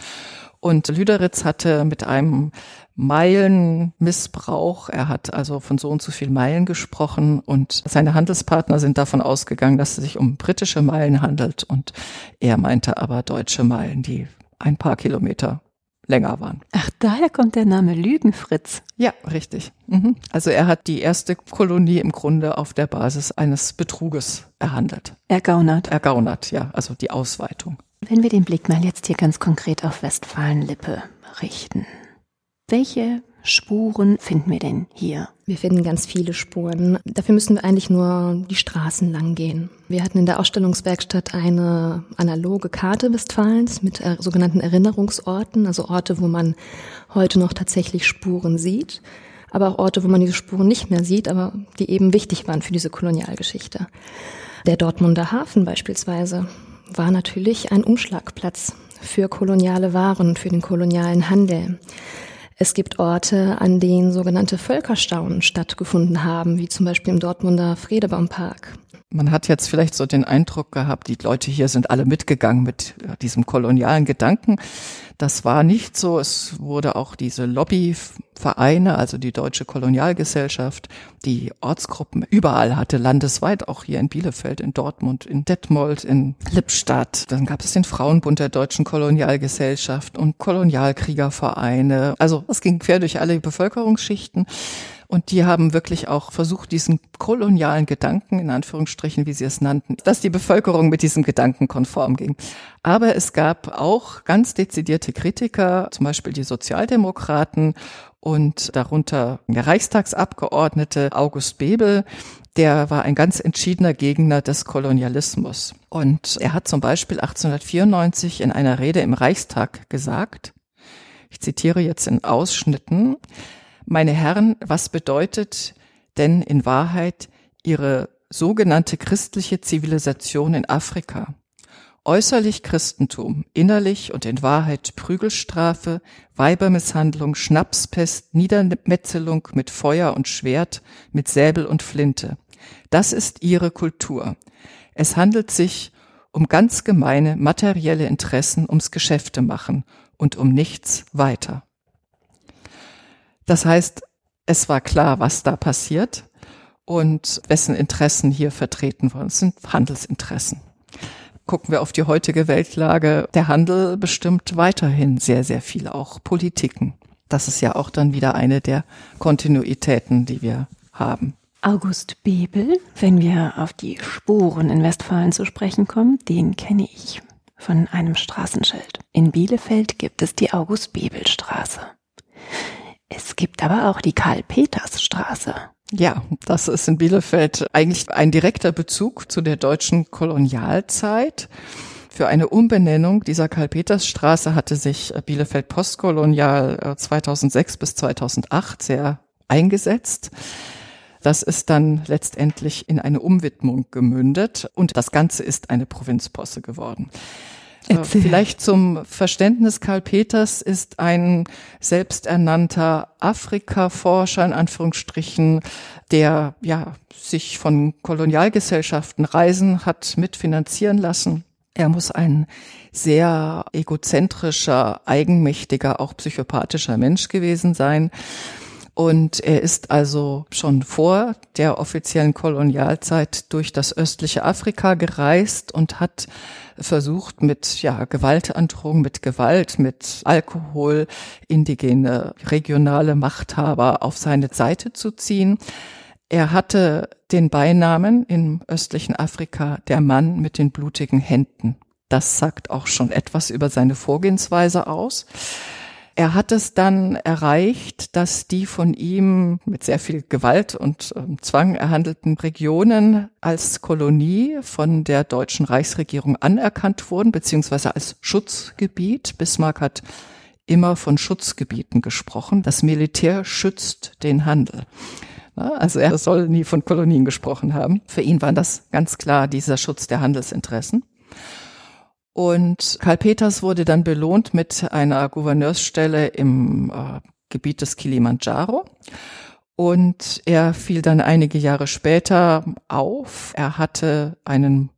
Und Lüderitz hatte mit einem Meilenmissbrauch, er hat also von so und so viel Meilen gesprochen und seine Handelspartner sind davon ausgegangen, dass es sich um britische Meilen handelt und er meinte aber deutsche Meilen, die ein paar Kilometer länger waren. Ach, daher kommt der Name Lügenfritz. Ja, richtig. Mhm. Also er hat die erste Kolonie im Grunde auf der Basis eines Betruges erhandelt. Ergaunert. Ergaunert, ja, also die Ausweitung. Wenn wir den Blick mal jetzt hier ganz konkret auf Westfalen-Lippe richten. Welche Spuren finden wir denn hier? Wir finden ganz viele Spuren. Dafür müssen wir eigentlich nur die Straßen lang gehen. Wir hatten in der Ausstellungswerkstatt eine analoge Karte Westfalens mit äh, sogenannten Erinnerungsorten, also Orte, wo man heute noch tatsächlich Spuren sieht, aber auch Orte, wo man diese Spuren nicht mehr sieht, aber die eben wichtig waren für diese Kolonialgeschichte. Der Dortmunder Hafen beispielsweise war natürlich ein Umschlagplatz für koloniale Waren, für den kolonialen Handel. Es gibt Orte, an denen sogenannte Völkerstaunen stattgefunden haben, wie zum Beispiel im Dortmunder Fredebaumpark. Man hat jetzt vielleicht so den Eindruck gehabt, die Leute hier sind alle mitgegangen mit diesem kolonialen Gedanken. Das war nicht so. Es wurde auch diese Lobbyvereine, also die Deutsche Kolonialgesellschaft, die Ortsgruppen überall hatte, landesweit, auch hier in Bielefeld, in Dortmund, in Detmold, in Lippstadt. Dann gab es den Frauenbund der Deutschen Kolonialgesellschaft und Kolonialkriegervereine. Also es ging quer durch alle Bevölkerungsschichten. Und die haben wirklich auch versucht, diesen kolonialen Gedanken, in Anführungsstrichen, wie sie es nannten, dass die Bevölkerung mit diesem Gedanken konform ging. Aber es gab auch ganz dezidierte Kritiker, zum Beispiel die Sozialdemokraten und darunter der Reichstagsabgeordnete August Bebel, der war ein ganz entschiedener Gegner des Kolonialismus. Und er hat zum Beispiel 1894 in einer Rede im Reichstag gesagt, ich zitiere jetzt in Ausschnitten, meine Herren, was bedeutet denn in Wahrheit Ihre sogenannte christliche Zivilisation in Afrika? Äußerlich Christentum, innerlich und in Wahrheit Prügelstrafe, Weibermisshandlung, Schnapspest, Niedermetzelung mit Feuer und Schwert, mit Säbel und Flinte. Das ist ihre Kultur. Es handelt sich um ganz gemeine materielle Interessen, ums Geschäfte machen und um nichts weiter. Das heißt, es war klar, was da passiert und wessen Interessen hier vertreten wurden. Es sind Handelsinteressen. gucken wir auf die heutige Weltlage, der Handel bestimmt weiterhin sehr, sehr viel, auch Politiken. Das ist ja auch dann wieder eine der Kontinuitäten, die wir haben. August Bebel, wenn wir auf die Spuren in Westfalen zu sprechen kommen, den kenne ich von einem Straßenschild. In Bielefeld gibt es die August-Bebel-Straße. Es gibt aber auch die Karl-Peters-Straße. Ja, das ist in Bielefeld eigentlich ein direkter Bezug zu der deutschen Kolonialzeit. Für eine Umbenennung dieser Karl-Peters-Straße hatte sich Bielefeld postkolonial 2006 äh, bis 2008 sehr eingesetzt. Das ist dann letztendlich in eine Umwidmung gemündet und das Ganze ist eine Provinzposse geworden. Äh, Erzähl. Vielleicht zum Verständnis, Karl Peters ist ein selbsternannter Afrika-Forscher in Anführungsstrichen, der ja sich von Kolonialgesellschaften Reisen hat mitfinanzieren lassen. Er muss ein sehr egozentrischer, eigenmächtiger, auch psychopathischer Mensch gewesen sein. Und er ist also schon vor der offiziellen Kolonialzeit durch das östliche Afrika gereist und hat versucht, mit ja, Gewaltandrohung, mit Gewalt, mit Alkohol indigene regionale Machthaber auf seine Seite zu ziehen. Er hatte den Beinamen im östlichen Afrika der Mann mit den blutigen Händen. Das sagt auch schon etwas über seine Vorgehensweise aus. Er hat es dann erreicht, dass die von ihm mit sehr viel Gewalt und äh, Zwang erhandelten Regionen als Kolonie von der deutschen Reichsregierung anerkannt wurden, beziehungsweise als Schutzgebiet. Bismarck hat immer von Schutzgebieten gesprochen. Das Militär schützt den Handel. Also er soll nie von Kolonien gesprochen haben. Für ihn war das ganz klar dieser Schutz der Handelsinteressen. Und Karl Peters wurde dann belohnt mit einer Gouverneursstelle im äh, Gebiet des Kilimanjaro. Und er fiel dann einige Jahre später auf. Er hatte einen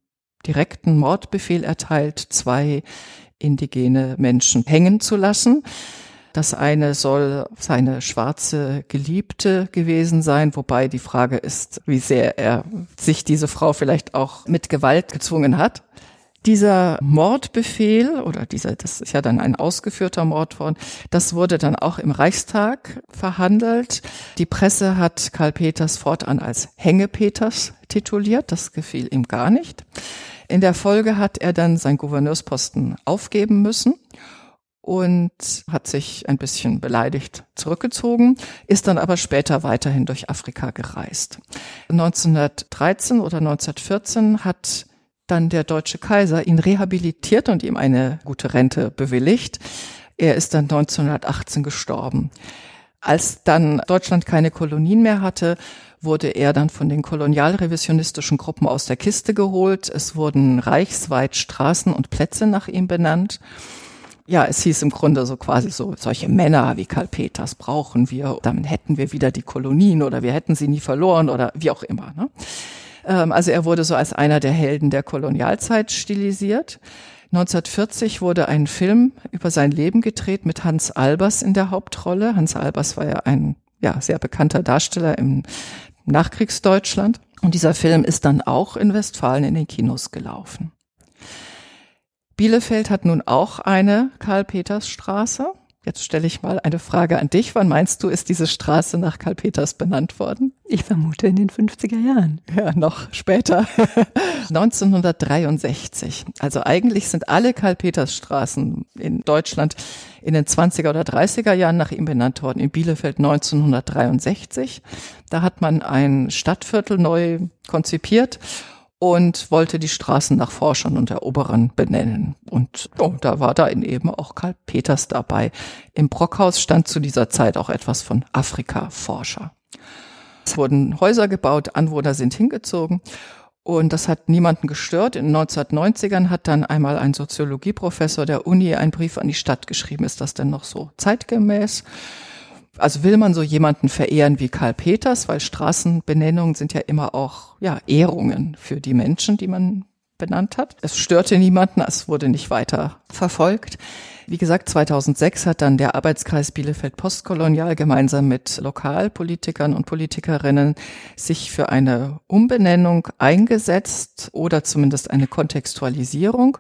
direkten Mordbefehl erteilt, zwei indigene Menschen hängen zu lassen. Das eine soll seine schwarze Geliebte gewesen sein, wobei die Frage ist, wie sehr er sich diese Frau vielleicht auch mit Gewalt gezwungen hat. Dieser Mordbefehl oder dieser, das ist ja dann ein ausgeführter Mord worden, das wurde dann auch im Reichstag verhandelt. Die Presse hat Karl Peters fortan als Hänge-Peters tituliert. Das gefiel ihm gar nicht. In der Folge hat er dann sein Gouverneursposten aufgeben müssen und hat sich ein bisschen beleidigt zurückgezogen, ist dann aber später weiterhin durch Afrika gereist. 1913 oder 1914 hat dann der deutsche Kaiser ihn rehabilitiert und ihm eine gute Rente bewilligt. Er ist dann 1918 gestorben. Als dann Deutschland keine Kolonien mehr hatte, wurde er dann von den kolonialrevisionistischen Gruppen aus der Kiste geholt. Es wurden reichsweit Straßen und Plätze nach ihm benannt. Ja, es hieß im Grunde so quasi so, solche Männer wie Karl Peters brauchen wir, dann hätten wir wieder die Kolonien oder wir hätten sie nie verloren oder wie auch immer. Ne? Ähm, also er wurde so als einer der Helden der Kolonialzeit stilisiert. 1940 wurde ein Film über sein Leben gedreht mit Hans Albers in der Hauptrolle. Hans Albers war ja ein ja, sehr bekannter Darsteller im Nachkriegsdeutschland. Und dieser Film ist dann auch in Westfalen in den Kinos gelaufen. Bielefeld hat nun auch eine Karl-Peters-Straße. Jetzt stelle ich mal eine Frage an dich. Wann meinst du, ist diese Straße nach Karl Peters benannt worden? Ich vermute in den 50er Jahren. Ja, noch später. 1963. Also eigentlich sind alle Karl Peters Straßen in Deutschland in den 20er oder 30er Jahren nach ihm benannt worden. In Bielefeld 1963. Da hat man ein Stadtviertel neu konzipiert und wollte die Straßen nach Forschern und Eroberern benennen. Und oh, da war da eben auch Karl Peters dabei. Im Brockhaus stand zu dieser Zeit auch etwas von Afrika-Forscher. Es wurden Häuser gebaut, Anwohner sind hingezogen. Und das hat niemanden gestört. In den 1990ern hat dann einmal ein Soziologieprofessor der Uni einen Brief an die Stadt geschrieben. Ist das denn noch so zeitgemäß? Also will man so jemanden verehren wie Karl Peters, weil Straßenbenennungen sind ja immer auch ja, Ehrungen für die Menschen, die man benannt hat. Es störte niemanden, es wurde nicht weiter verfolgt. Wie gesagt, 2006 hat dann der Arbeitskreis Bielefeld Postkolonial gemeinsam mit Lokalpolitikern und Politikerinnen sich für eine Umbenennung eingesetzt oder zumindest eine Kontextualisierung.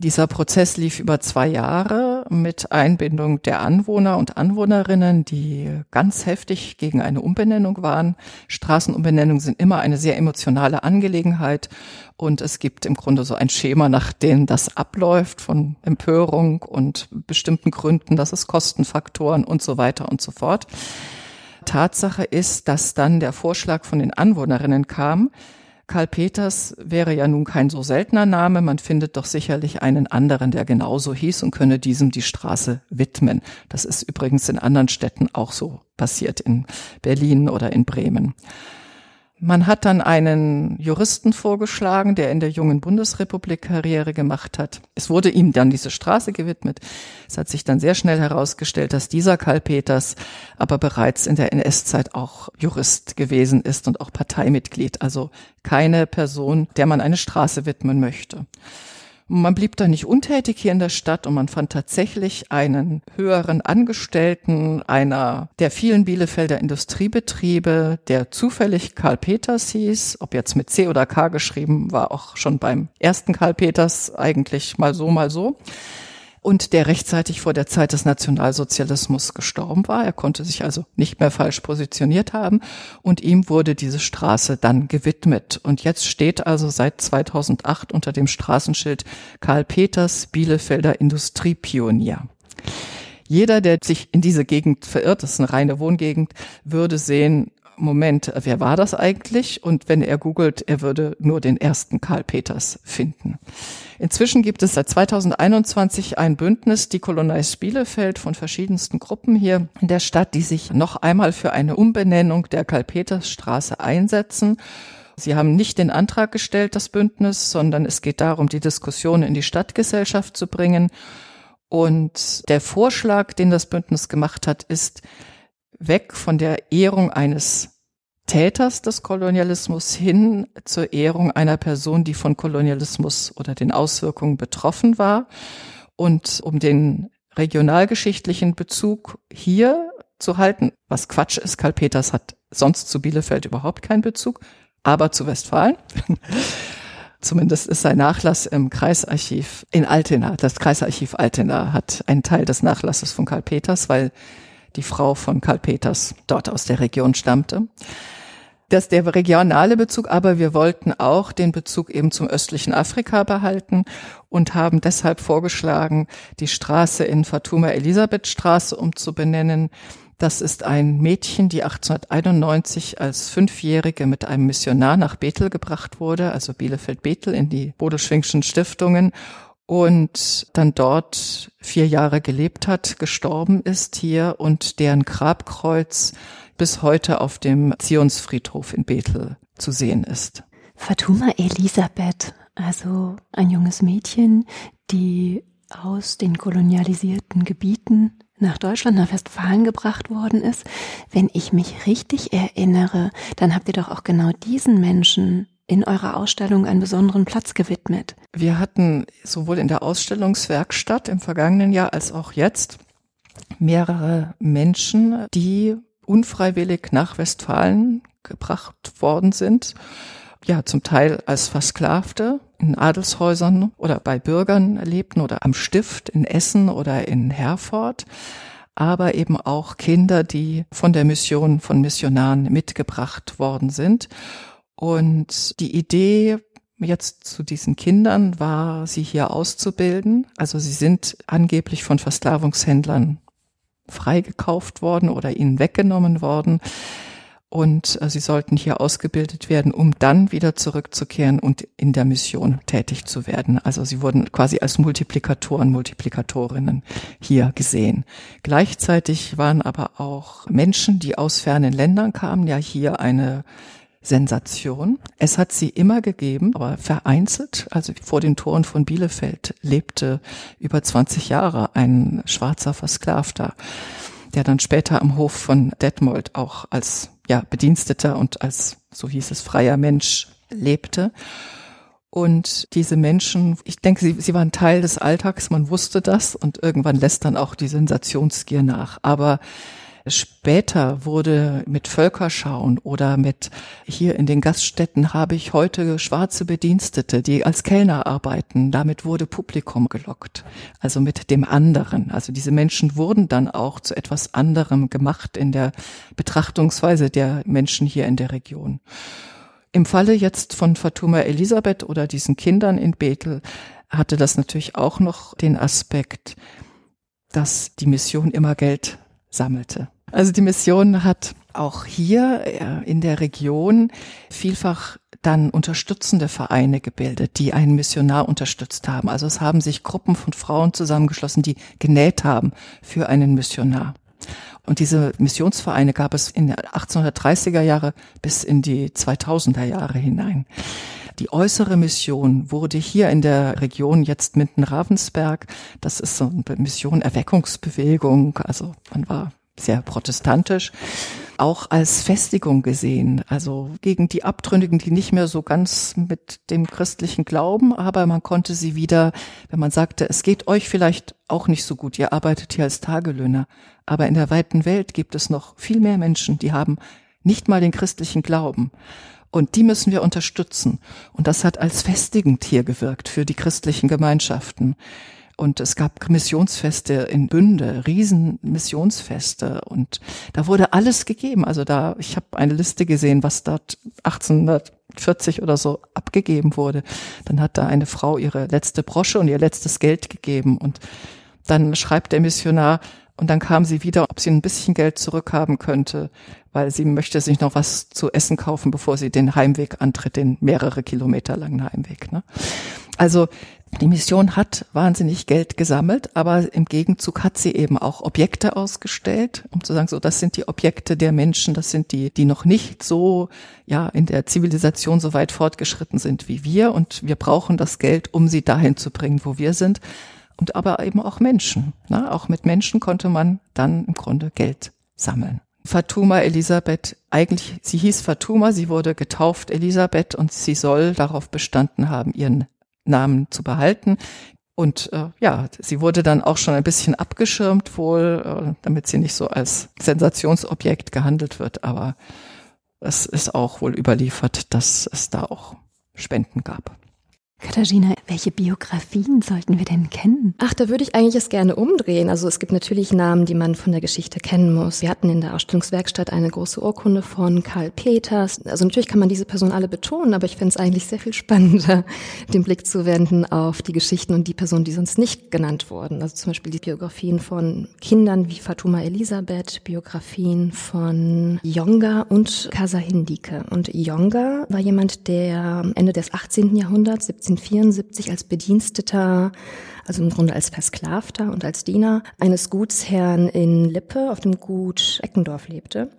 Dieser Prozess lief über zwei Jahre mit Einbindung der Anwohner und Anwohnerinnen, die ganz heftig gegen eine Umbenennung waren. Straßenumbenennungen sind immer eine sehr emotionale Angelegenheit und es gibt im Grunde so ein Schema, nach dem das abläuft von Empörung und bestimmten Gründen, dass es Kostenfaktoren und so weiter und so fort. Tatsache ist, dass dann der Vorschlag von den Anwohnerinnen kam, Karl Peters wäre ja nun kein so seltener Name. Man findet doch sicherlich einen anderen, der genauso hieß und könne diesem die Straße widmen. Das ist übrigens in anderen Städten auch so passiert, in Berlin oder in Bremen. Man hat dann einen Juristen vorgeschlagen, der in der jungen Bundesrepublik Karriere gemacht hat. Es wurde ihm dann diese Straße gewidmet. Es hat sich dann sehr schnell herausgestellt, dass dieser Karl Peters aber bereits in der NS-Zeit auch Jurist gewesen ist und auch Parteimitglied. Also keine Person, der man eine Straße widmen möchte. Man blieb da nicht untätig hier in der Stadt und man fand tatsächlich einen höheren Angestellten einer der vielen Bielefelder Industriebetriebe, der zufällig Karl Peters hieß, ob jetzt mit C oder K geschrieben, war auch schon beim ersten Karl Peters eigentlich mal so, mal so und der rechtzeitig vor der Zeit des Nationalsozialismus gestorben war. Er konnte sich also nicht mehr falsch positioniert haben und ihm wurde diese Straße dann gewidmet. Und jetzt steht also seit 2008 unter dem Straßenschild Karl Peters Bielefelder Industriepionier. Jeder, der sich in diese Gegend verirrt, das ist eine reine Wohngegend, würde sehen, Moment, wer war das eigentlich? Und wenn er googelt, er würde nur den ersten Karl Peters finden. Inzwischen gibt es seit 2021 ein Bündnis, die Colonize Bielefeld von verschiedensten Gruppen hier in der Stadt, die sich noch einmal für eine Umbenennung der Karl-Peters-Straße einsetzen. Sie haben nicht den Antrag gestellt, das Bündnis, sondern es geht darum, die Diskussion in die Stadtgesellschaft zu bringen. Und der Vorschlag, den das Bündnis gemacht hat, ist, weg von der Ehrung eines Täters des Kolonialismus hin zur Ehrung einer Person, die von Kolonialismus oder den Auswirkungen betroffen war. Und um den regionalgeschichtlichen Bezug hier zu halten, was Quatsch ist, Karl Peters hat sonst zu Bielefeld überhaupt keinen Bezug, aber zu Westfalen. Zumindest ist sein Nachlass im Kreisarchiv in Altena. Das Kreisarchiv Altena hat einen Teil des Nachlasses von Karl Peters, weil die Frau von Karl Peters dort aus der Region stammte. Das ist der regionale Bezug, aber wir wollten auch den Bezug eben zum östlichen Afrika behalten und haben deshalb vorgeschlagen, die Straße in Fatuma Elisabeth Straße umzubenennen. Das ist ein Mädchen, die 1891 als Fünfjährige mit einem Missionar nach Bethel gebracht wurde, also Bielefeld-Bethel in die Bodelschwingschen Stiftungen und dann dort vier Jahre gelebt hat, gestorben ist hier und deren Grabkreuz bis heute auf dem Zionsfriedhof in Bethel zu sehen ist. Fatuma Elisabeth, also ein junges Mädchen, die aus den kolonialisierten Gebieten nach Deutschland, nach Westfalen gebracht worden ist. Wenn ich mich richtig erinnere, dann habt ihr doch auch genau diesen Menschen in eurer Ausstellung einen besonderen Platz gewidmet. Wir hatten sowohl in der Ausstellungswerkstatt im vergangenen Jahr als auch jetzt mehrere Menschen, die unfreiwillig nach Westfalen gebracht worden sind. Ja, zum Teil als Versklavte in Adelshäusern oder bei Bürgern lebten oder am Stift in Essen oder in Herford aber eben auch Kinder, die von der Mission von Missionaren mitgebracht worden sind und die Idee jetzt zu diesen Kindern war, sie hier auszubilden. Also sie sind angeblich von Versklavungshändlern freigekauft worden oder ihnen weggenommen worden. Und äh, sie sollten hier ausgebildet werden, um dann wieder zurückzukehren und in der Mission tätig zu werden. Also sie wurden quasi als Multiplikatoren, Multiplikatorinnen hier gesehen. Gleichzeitig waren aber auch Menschen, die aus fernen Ländern kamen, ja hier eine Sensation. Es hat sie immer gegeben, aber vereinzelt. Also vor den Toren von Bielefeld lebte über 20 Jahre ein schwarzer Versklavter, der dann später am Hof von Detmold auch als ja, Bediensteter und als, so hieß es, freier Mensch lebte. Und diese Menschen, ich denke, sie, sie waren Teil des Alltags, man wusste das und irgendwann lässt dann auch die Sensationsgier nach. Aber Später wurde mit Völkerschauen oder mit hier in den Gaststätten habe ich heute schwarze Bedienstete, die als Kellner arbeiten. Damit wurde Publikum gelockt. Also mit dem anderen. Also diese Menschen wurden dann auch zu etwas anderem gemacht in der Betrachtungsweise der Menschen hier in der Region. Im Falle jetzt von Fatuma Elisabeth oder diesen Kindern in Bethel hatte das natürlich auch noch den Aspekt, dass die Mission immer Geld sammelte. Also die Mission hat auch hier äh, in der Region vielfach dann unterstützende Vereine gebildet, die einen Missionar unterstützt haben. Also es haben sich Gruppen von Frauen zusammengeschlossen, die genäht haben für einen Missionar. Und diese Missionsvereine gab es in den 1830er Jahre bis in die 2000er Jahre hinein. Die äußere Mission wurde hier in der Region jetzt Minden-Ravensberg, das ist so eine Mission Erweckungsbewegung, also man war sehr protestantisch, auch als Festigung gesehen, also gegen die Abtrünnigen, die nicht mehr so ganz mit dem christlichen Glauben, aber man konnte sie wieder, wenn man sagte, es geht euch vielleicht auch nicht so gut, ihr arbeitet hier als Tagelöhner, aber in der weiten Welt gibt es noch viel mehr Menschen, die haben nicht mal den christlichen Glauben. Und die müssen wir unterstützen. Und das hat als festigend hier gewirkt für die christlichen Gemeinschaften. Und es gab Missionsfeste in Bünde, Riesenmissionsfeste und da wurde alles gegeben. Also da, ich habe eine Liste gesehen, was dort 1840 oder so abgegeben wurde. Dann hat da eine Frau ihre letzte Brosche und ihr letztes Geld gegeben und dann schreibt der Missionar, und dann kam sie wieder, ob sie ein bisschen Geld zurückhaben könnte, weil sie möchte sich noch was zu essen kaufen, bevor sie den Heimweg antritt, den mehrere Kilometer langen Heimweg. Ne? Also die Mission hat wahnsinnig Geld gesammelt, aber im Gegenzug hat sie eben auch Objekte ausgestellt, um zu sagen, so, das sind die Objekte der Menschen, das sind die, die noch nicht so, ja, in der Zivilisation so weit fortgeschritten sind wie wir und wir brauchen das Geld, um sie dahin zu bringen, wo wir sind. Und aber eben auch Menschen. Ne? Auch mit Menschen konnte man dann im Grunde Geld sammeln. Fatuma Elisabeth, eigentlich, sie hieß Fatuma, sie wurde getauft Elisabeth und sie soll darauf bestanden haben, ihren Namen zu behalten. Und äh, ja, sie wurde dann auch schon ein bisschen abgeschirmt wohl, äh, damit sie nicht so als Sensationsobjekt gehandelt wird. Aber es ist auch wohl überliefert, dass es da auch Spenden gab. Katharina, welche Biografien sollten wir denn kennen? Ach, da würde ich eigentlich es gerne umdrehen. Also es gibt natürlich Namen, die man von der Geschichte kennen muss. Wir hatten in der Ausstellungswerkstatt eine große Urkunde von Karl Peters. Also natürlich kann man diese Person alle betonen, aber ich finde es eigentlich sehr viel spannender, den Blick zu wenden auf die Geschichten und die Personen, die sonst nicht genannt wurden. Also zum Beispiel die Biografien von Kindern wie Fatuma Elisabeth, Biografien von Yonga und Kasa Hindike. Und Yonga war jemand, der Ende des 18. Jahrhunderts, 1874 als Bediensteter, also im Grunde als Versklavter und als Diener eines Gutsherrn in Lippe auf dem Gut Eckendorf lebte.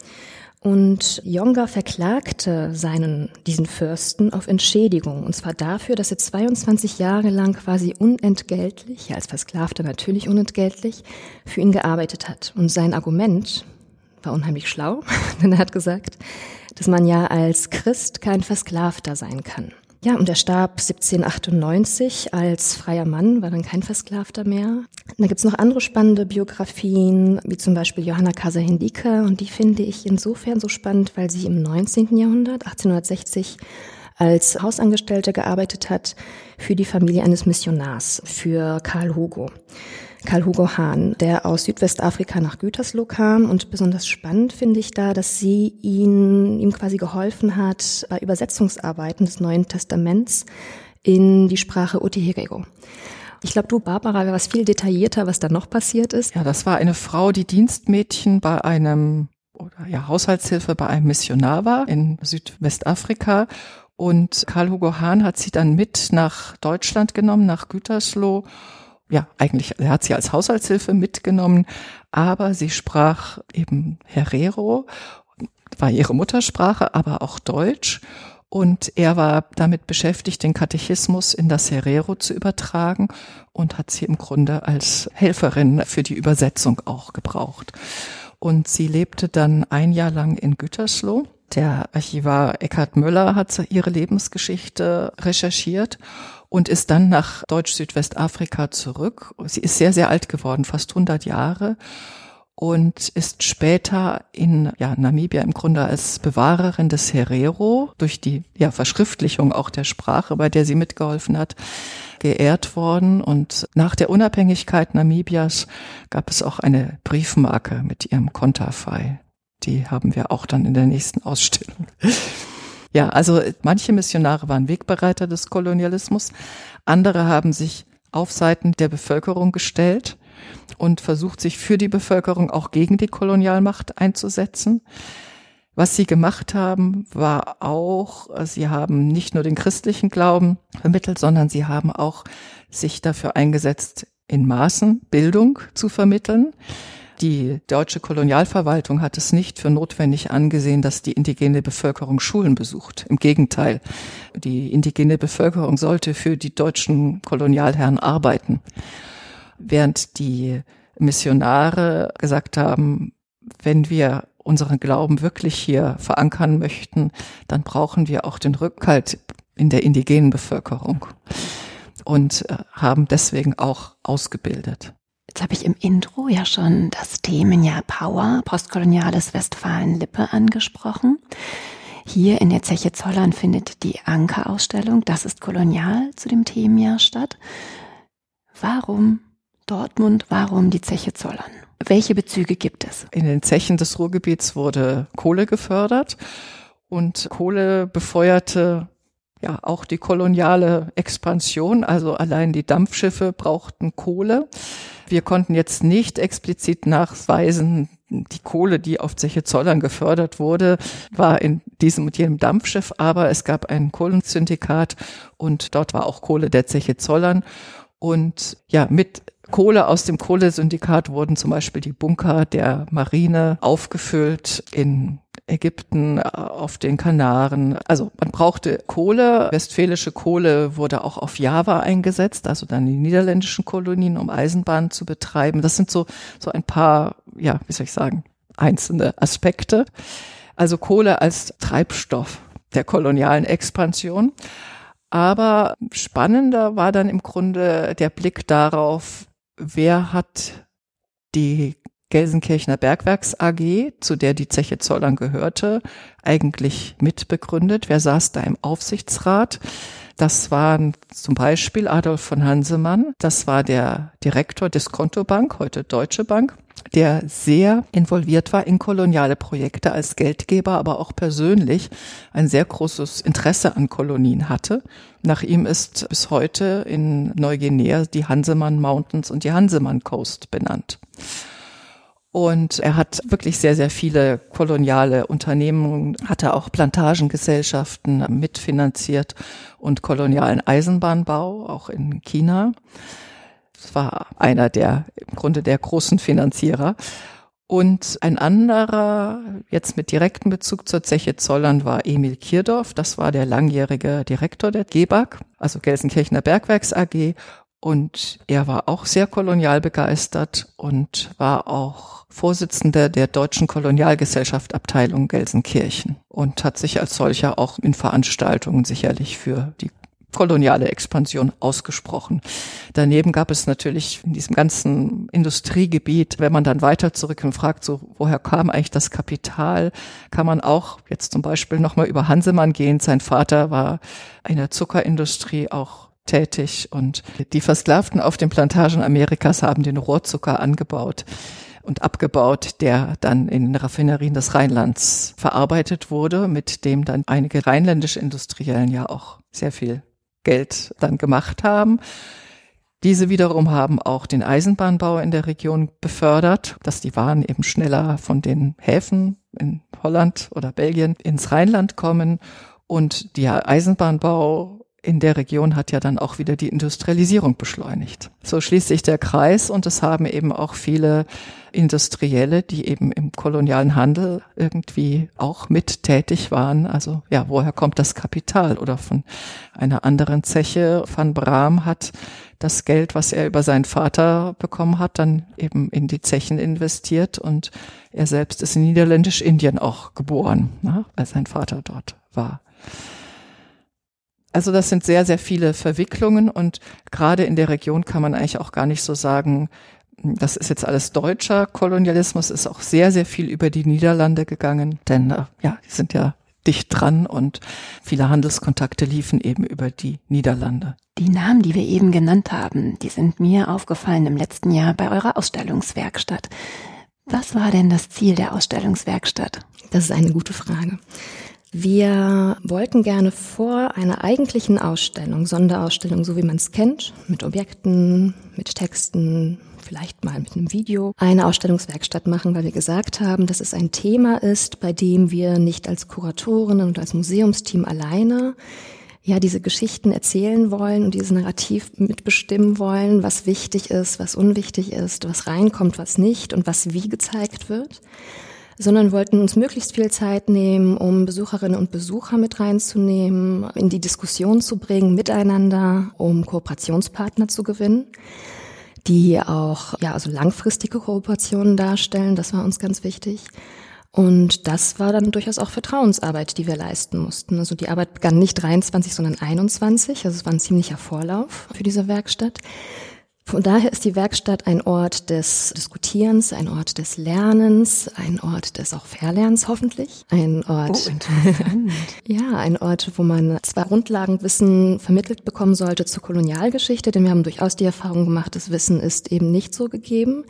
Und Jonga verklagte seinen, diesen Fürsten auf Entschädigung. Und zwar dafür, dass er 22 Jahre lang quasi unentgeltlich, ja als Versklavter natürlich unentgeltlich, für ihn gearbeitet hat. Und sein Argument war unheimlich schlau, denn er hat gesagt, dass man ja als Christ kein Versklavter sein kann. Ja, und er starb 1798 als freier Mann, war dann kein Versklavter mehr. Da gibt's noch andere spannende Biografien, wie zum Beispiel Johanna Kasa-Hindike, und die finde ich insofern so spannend, weil sie im 19. Jahrhundert, 1860, als Hausangestellte gearbeitet hat für die Familie eines Missionars, für Karl Hugo. Karl Hugo Hahn, der aus Südwestafrika nach Gütersloh kam. Und besonders spannend finde ich da, dass sie ihn, ihm quasi geholfen hat bei Übersetzungsarbeiten des Neuen Testaments in die Sprache Otihirego. Ich glaube, du, Barbara, wäre was viel detaillierter, was da noch passiert ist. Ja, das war eine Frau, die Dienstmädchen bei einem oder ja Haushaltshilfe bei einem Missionar war in Südwestafrika und Karl Hugo Hahn hat sie dann mit nach Deutschland genommen, nach Gütersloh ja, eigentlich, er hat sie als Haushaltshilfe mitgenommen, aber sie sprach eben Herero, war ihre Muttersprache, aber auch Deutsch. Und er war damit beschäftigt, den Katechismus in das Herero zu übertragen und hat sie im Grunde als Helferin für die Übersetzung auch gebraucht. Und sie lebte dann ein Jahr lang in Gütersloh Der Archivar Eckhard Müller hat ihre Lebensgeschichte recherchiert und ist dann nach Deutsch-Südwestafrika zurück. Sie ist sehr, sehr alt geworden, fast 100 Jahre und ist später in ja, Namibia im Grunde als Bewahrerin des Herero durch die ja, Verschriftlichung auch der Sprache, bei der sie mitgeholfen hat, geehrt worden. Und nach der Unabhängigkeit Namibias gab es auch eine Briefmarke mit ihrem Konterfei. Die haben wir auch dann in der nächsten Ausstellung. Ja, also manche Missionare waren Wegbereiter des Kolonialismus, andere haben sich auf Seiten der Bevölkerung gestellt und versucht sich für die Bevölkerung auch gegen die Kolonialmacht einzusetzen. Was sie gemacht haben, war auch, sie haben nicht nur den christlichen Glauben vermittelt, sondern sie haben auch sich dafür eingesetzt, in Maßen Bildung zu vermitteln. Die deutsche Kolonialverwaltung hat es nicht für notwendig angesehen, dass die indigene Bevölkerung Schulen besucht. Im Gegenteil, die indigene Bevölkerung sollte für die deutschen Kolonialherren arbeiten während die Missionare gesagt haben, wenn wir unseren Glauben wirklich hier verankern möchten, dann brauchen wir auch den Rückhalt in der indigenen Bevölkerung und äh, haben deswegen auch ausgebildet. Jetzt habe ich im Intro ja schon das Themenjahr Power, postkoloniales Westfalen-Lippe angesprochen. Hier in der Zeche Zollern findet die Anker-Ausstellung, das ist kolonial, zu dem Themenjahr statt. Warum Dortmund, warum die Zeche Zollern? Welche Bezüge gibt es? In den Zechen des Ruhrgebiets wurde Kohle gefördert und Kohle befeuerte ja auch die koloniale Expansion. Also allein die Dampfschiffe brauchten Kohle. Wir konnten jetzt nicht explizit nachweisen, die Kohle, die auf Zeche Zollern gefördert wurde, war in diesem und jenem Dampfschiff, aber es gab ein Kohlensyndikat und dort war auch Kohle der Zeche Zollern. Und ja, mit Kohle aus dem Kohlesyndikat wurden zum Beispiel die Bunker der Marine aufgefüllt in Ägypten, auf den Kanaren. Also man brauchte Kohle. Westfälische Kohle wurde auch auf Java eingesetzt, also dann die niederländischen Kolonien, um Eisenbahnen zu betreiben. Das sind so, so ein paar, ja, wie soll ich sagen, einzelne Aspekte. Also Kohle als Treibstoff der kolonialen Expansion. Aber spannender war dann im Grunde der Blick darauf, wer hat die Gelsenkirchener Bergwerks AG, zu der die Zeche Zollern gehörte, eigentlich mitbegründet? Wer saß da im Aufsichtsrat? Das waren zum Beispiel Adolf von Hansemann, das war der Direktor des Kontobank, heute Deutsche Bank, der sehr involviert war in koloniale Projekte als Geldgeber, aber auch persönlich ein sehr großes Interesse an Kolonien hatte. Nach ihm ist bis heute in Neuguinea die Hansemann Mountains und die Hansemann Coast benannt. Und er hat wirklich sehr, sehr viele koloniale Unternehmungen, hatte auch Plantagengesellschaften mitfinanziert und kolonialen Eisenbahnbau, auch in China. Das war einer der, im Grunde der großen Finanzierer. Und ein anderer, jetzt mit direktem Bezug zur Zeche Zollern, war Emil Kierdorf. Das war der langjährige Direktor der GEBAG, also Gelsenkirchener Bergwerks AG. Und er war auch sehr kolonial begeistert und war auch Vorsitzender der Deutschen Kolonialgesellschaft Abteilung Gelsenkirchen und hat sich als solcher auch in Veranstaltungen sicherlich für die koloniale Expansion ausgesprochen. Daneben gab es natürlich in diesem ganzen Industriegebiet, wenn man dann weiter zurück und fragt, so woher kam eigentlich das Kapital, kann man auch jetzt zum Beispiel nochmal über Hansemann gehen. Sein Vater war in der Zuckerindustrie auch tätig und die Versklavten auf den Plantagen Amerikas haben den Rohrzucker angebaut und abgebaut, der dann in den Raffinerien des Rheinlands verarbeitet wurde, mit dem dann einige rheinländische Industriellen ja auch sehr viel Geld dann gemacht haben. Diese wiederum haben auch den Eisenbahnbau in der Region befördert, dass die Waren eben schneller von den Häfen in Holland oder Belgien ins Rheinland kommen und der Eisenbahnbau in der Region hat ja dann auch wieder die Industrialisierung beschleunigt. So schließt sich der Kreis und es haben eben auch viele Industrielle, die eben im kolonialen Handel irgendwie auch mit tätig waren. Also ja, woher kommt das Kapital? Oder von einer anderen Zeche, Van Braam hat das Geld, was er über seinen Vater bekommen hat, dann eben in die Zechen investiert und er selbst ist in Niederländisch-Indien auch geboren, ne, weil sein Vater dort war. Also das sind sehr, sehr viele Verwicklungen und gerade in der Region kann man eigentlich auch gar nicht so sagen, das ist jetzt alles deutscher Kolonialismus, ist auch sehr, sehr viel über die Niederlande gegangen, denn äh, ja, die sind ja dicht dran und viele Handelskontakte liefen eben über die Niederlande. Die Namen, die wir eben genannt haben, die sind mir aufgefallen im letzten Jahr bei eurer Ausstellungswerkstatt. Was war denn das Ziel der Ausstellungswerkstatt? Das ist eine gute Frage. Wir wollten gerne vor einer eigentlichen Ausstellung, Sonderausstellung, so wie man es kennt, mit Objekten, mit Texten, vielleicht mal mit einem Video, eine Ausstellungswerkstatt machen, weil wir gesagt haben, dass es ein Thema ist, bei dem wir nicht als Kuratorinnen und als Museumsteam alleine ja, diese Geschichten erzählen wollen und dieses Narrativ mitbestimmen wollen, was wichtig ist, was unwichtig ist, was reinkommt, was nicht und was wie gezeigt wird, sondern wollten uns möglichst viel Zeit nehmen, um Besucherinnen und Besucher mit reinzunehmen, in die Diskussion zu bringen, miteinander, um Kooperationspartner zu gewinnen, die auch, ja, also langfristige Kooperationen darstellen. Das war uns ganz wichtig. Und das war dann durchaus auch Vertrauensarbeit, die wir leisten mussten. Also die Arbeit begann nicht 23, sondern 21. Also es war ein ziemlicher Vorlauf für diese Werkstatt. Von daher ist die Werkstatt ein Ort des Diskutierens, ein Ort des Lernens, ein Ort des auch Verlernens hoffentlich, ein Ort, oh, ja, ein Ort, wo man zwar Grundlagenwissen vermittelt bekommen sollte zur Kolonialgeschichte, denn wir haben durchaus die Erfahrung gemacht, das Wissen ist eben nicht so gegeben.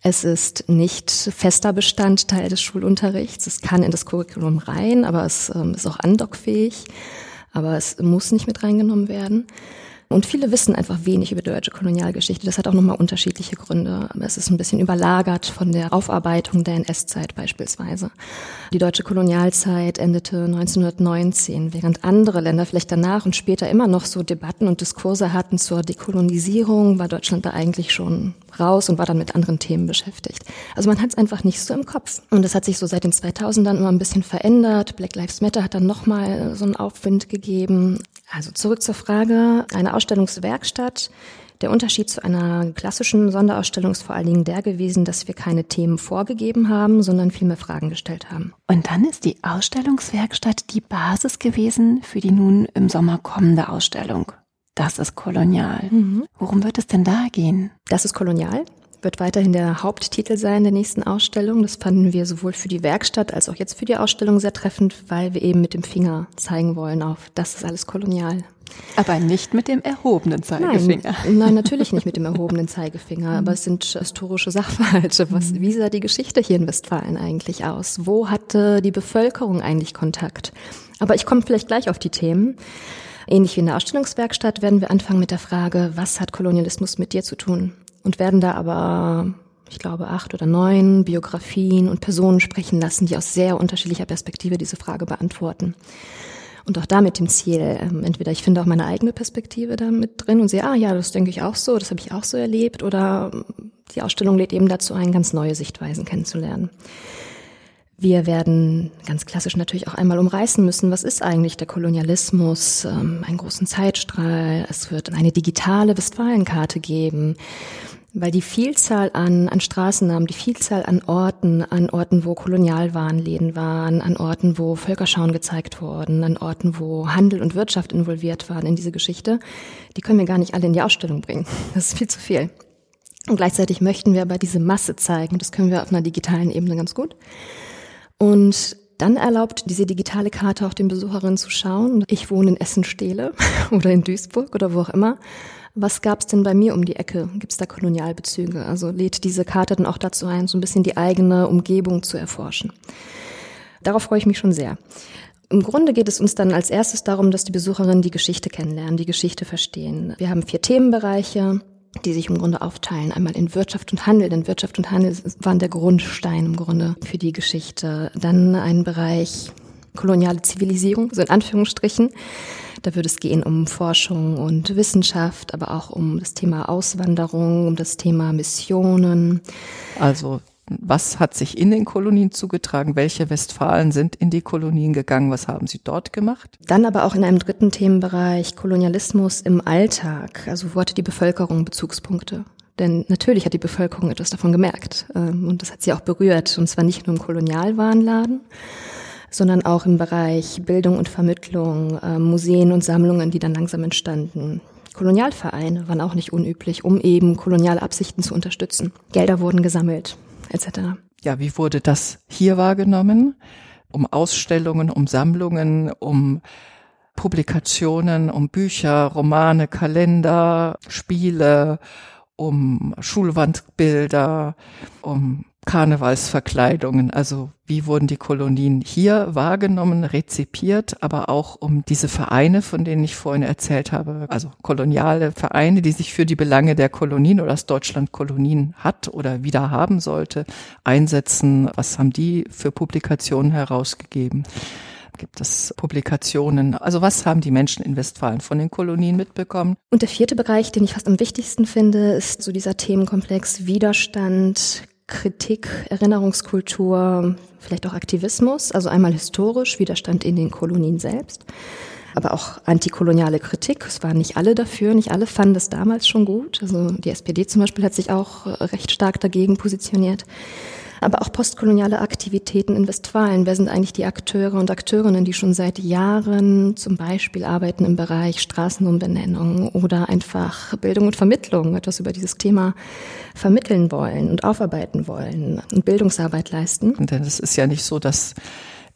Es ist nicht fester Bestandteil des Schulunterrichts. Es kann in das Curriculum rein, aber es ähm, ist auch andockfähig. Aber es muss nicht mit reingenommen werden. Und viele wissen einfach wenig über die deutsche Kolonialgeschichte. Das hat auch nochmal unterschiedliche Gründe. Es ist ein bisschen überlagert von der Aufarbeitung der NS-Zeit beispielsweise. Die deutsche Kolonialzeit endete 1919, während andere Länder vielleicht danach und später immer noch so Debatten und Diskurse hatten zur Dekolonisierung, war Deutschland da eigentlich schon raus und war dann mit anderen Themen beschäftigt. Also man hat es einfach nicht so im Kopf. Und das hat sich so seit den 2000ern immer ein bisschen verändert. Black Lives Matter hat dann nochmal so einen Aufwind gegeben. Also zurück zur Frage, eine Ausstellungswerkstatt. Der Unterschied zu einer klassischen Sonderausstellung ist vor allen Dingen der gewesen, dass wir keine Themen vorgegeben haben, sondern vielmehr Fragen gestellt haben. Und dann ist die Ausstellungswerkstatt die Basis gewesen für die nun im Sommer kommende Ausstellung. Das ist kolonial. Mhm. Worum wird es denn da gehen? Das ist kolonial wird weiterhin der Haupttitel sein der nächsten Ausstellung. Das fanden wir sowohl für die Werkstatt als auch jetzt für die Ausstellung sehr treffend, weil wir eben mit dem Finger zeigen wollen auf, das ist alles kolonial. Aber nicht mit dem erhobenen Zeigefinger. Nein, nein natürlich nicht mit dem erhobenen Zeigefinger, aber es sind historische Sachverhalte. Was, wie sah die Geschichte hier in Westfalen eigentlich aus? Wo hatte die Bevölkerung eigentlich Kontakt? Aber ich komme vielleicht gleich auf die Themen. Ähnlich wie in der Ausstellungswerkstatt werden wir anfangen mit der Frage, was hat Kolonialismus mit dir zu tun? Und werden da aber, ich glaube, acht oder neun Biografien und Personen sprechen lassen, die aus sehr unterschiedlicher Perspektive diese Frage beantworten. Und auch da mit dem Ziel, ähm, entweder ich finde auch meine eigene Perspektive da mit drin und sehe, ah ja, das denke ich auch so, das habe ich auch so erlebt, oder die Ausstellung lädt eben dazu ein, ganz neue Sichtweisen kennenzulernen. Wir werden ganz klassisch natürlich auch einmal umreißen müssen, was ist eigentlich der Kolonialismus, ähm, einen großen Zeitstrahl. Es wird eine digitale Westfalenkarte geben, weil die Vielzahl an, an Straßennamen, die Vielzahl an Orten, an Orten, wo Kolonialwarenläden waren, an Orten, wo Völkerschauen gezeigt wurden, an Orten, wo Handel und Wirtschaft involviert waren in diese Geschichte, die können wir gar nicht alle in die Ausstellung bringen. Das ist viel zu viel. Und gleichzeitig möchten wir aber diese Masse zeigen. Das können wir auf einer digitalen Ebene ganz gut. Und dann erlaubt diese digitale Karte auch den Besucherinnen zu schauen. Ich wohne in Essen-Stehle oder in Duisburg oder wo auch immer. Was gab's denn bei mir um die Ecke? Gibt's da Kolonialbezüge? Also lädt diese Karte dann auch dazu ein, so ein bisschen die eigene Umgebung zu erforschen. Darauf freue ich mich schon sehr. Im Grunde geht es uns dann als erstes darum, dass die Besucherinnen die Geschichte kennenlernen, die Geschichte verstehen. Wir haben vier Themenbereiche die sich im Grunde aufteilen. Einmal in Wirtschaft und Handel, denn Wirtschaft und Handel waren der Grundstein im Grunde für die Geschichte. Dann ein Bereich koloniale Zivilisierung, so in Anführungsstrichen. Da würde es gehen um Forschung und Wissenschaft, aber auch um das Thema Auswanderung, um das Thema Missionen. Also was hat sich in den Kolonien zugetragen? Welche Westfalen sind in die Kolonien gegangen? Was haben sie dort gemacht? Dann aber auch in einem dritten Themenbereich Kolonialismus im Alltag. Also wo hatte die Bevölkerung Bezugspunkte? Denn natürlich hat die Bevölkerung etwas davon gemerkt. Ähm, und das hat sie auch berührt. Und zwar nicht nur im Kolonialwarenladen, sondern auch im Bereich Bildung und Vermittlung, ähm, Museen und Sammlungen, die dann langsam entstanden. Kolonialvereine waren auch nicht unüblich, um eben Kolonialabsichten zu unterstützen. Gelder wurden gesammelt etc. Ja, wie wurde das hier wahrgenommen? Um Ausstellungen, um Sammlungen, um Publikationen, um Bücher, Romane, Kalender, Spiele, um Schulwandbilder, um Karnevalsverkleidungen. Also wie wurden die Kolonien hier wahrgenommen, rezipiert, aber auch um diese Vereine, von denen ich vorhin erzählt habe, also koloniale Vereine, die sich für die Belange der Kolonien oder das Deutschland Kolonien hat oder wieder haben sollte, einsetzen. Was haben die für Publikationen herausgegeben? Gibt es Publikationen? Also was haben die Menschen in Westfalen von den Kolonien mitbekommen? Und der vierte Bereich, den ich fast am wichtigsten finde, ist so dieser Themenkomplex Widerstand, Kritik, Erinnerungskultur, vielleicht auch Aktivismus, also einmal historisch, Widerstand in den Kolonien selbst, aber auch antikoloniale Kritik. Es waren nicht alle dafür, nicht alle fanden das damals schon gut. Also die SPD zum Beispiel hat sich auch recht stark dagegen positioniert aber auch postkoloniale Aktivitäten in Westfalen. Wer sind eigentlich die Akteure und Akteurinnen, die schon seit Jahren zum Beispiel arbeiten im Bereich Straßenumbenennung oder einfach Bildung und Vermittlung, etwas über dieses Thema vermitteln wollen und aufarbeiten wollen und Bildungsarbeit leisten? Denn es ist ja nicht so, dass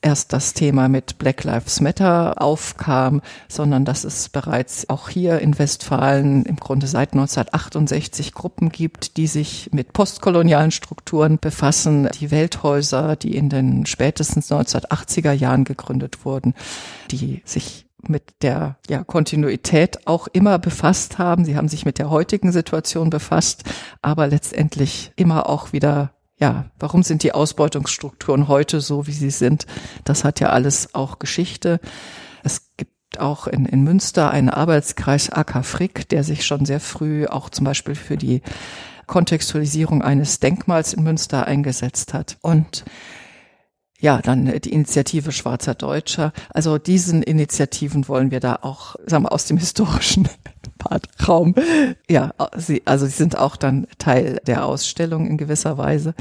erst das Thema mit Black Lives Matter aufkam, sondern dass es bereits auch hier in Westfalen im Grunde seit 1968 Gruppen gibt, die sich mit postkolonialen Strukturen befassen. Die Welthäuser, die in den spätestens 1980er Jahren gegründet wurden, die sich mit der ja, Kontinuität auch immer befasst haben. Sie haben sich mit der heutigen Situation befasst, aber letztendlich immer auch wieder ja, warum sind die Ausbeutungsstrukturen heute so, wie sie sind? Das hat ja alles auch Geschichte. Es gibt auch in, in Münster einen Arbeitskreis AK Frick, der sich schon sehr früh auch zum Beispiel für die Kontextualisierung eines Denkmals in Münster eingesetzt hat. Und ja, dann die Initiative Schwarzer Deutscher. Also diesen Initiativen wollen wir da auch, sagen wir, aus dem historischen Raum. Ja, sie, also sie sind auch dann Teil der Ausstellung in gewisser Weise.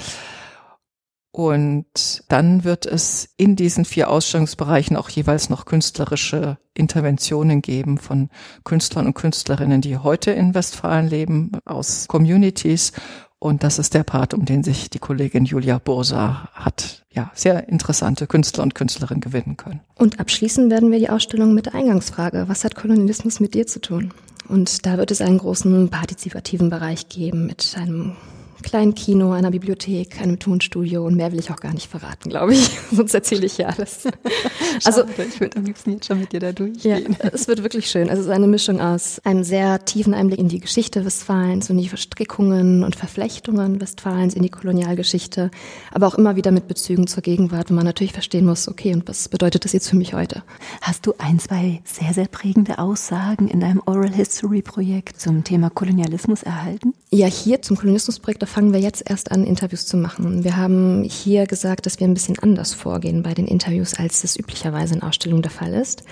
Und dann wird es in diesen vier Ausstellungsbereichen auch jeweils noch künstlerische Interventionen geben von Künstlern und Künstlerinnen, die heute in Westfalen leben, aus Communities und das ist der Part, um den sich die Kollegin Julia Bursa hat, ja, sehr interessante Künstler und Künstlerinnen gewinnen können. Und abschließen werden wir die Ausstellung mit der Eingangsfrage. Was hat Kolonialismus mit dir zu tun? Und da wird es einen großen partizipativen Bereich geben mit einem kleinen Kino, einer Bibliothek, einem Tonstudio und mehr will ich auch gar nicht verraten, glaube ich. Sonst erzähle ich ja alles. also ich würde am liebsten jetzt schon mit dir da durchgehen. Ja, es wird wirklich schön. Also es ist eine Mischung aus einem sehr tiefen Einblick in die Geschichte Westfalens und die Verstrickungen und Verflechtungen Westfalens in die Kolonialgeschichte, aber auch immer wieder mit Bezügen zur Gegenwart, wo man natürlich verstehen muss, okay, und was bedeutet das jetzt für mich heute? Hast du ein, zwei sehr, sehr prägende Aussagen in deinem Oral History Projekt zum Thema Kolonialismus erhalten? Ja, hier zum Kolonialismusprojekt, da fangen wir jetzt erst an, Interviews zu machen. Wir haben hier gesagt, dass wir ein bisschen anders vorgehen bei den Interviews, als das üblicherweise in Ausstellungen der Fall ist.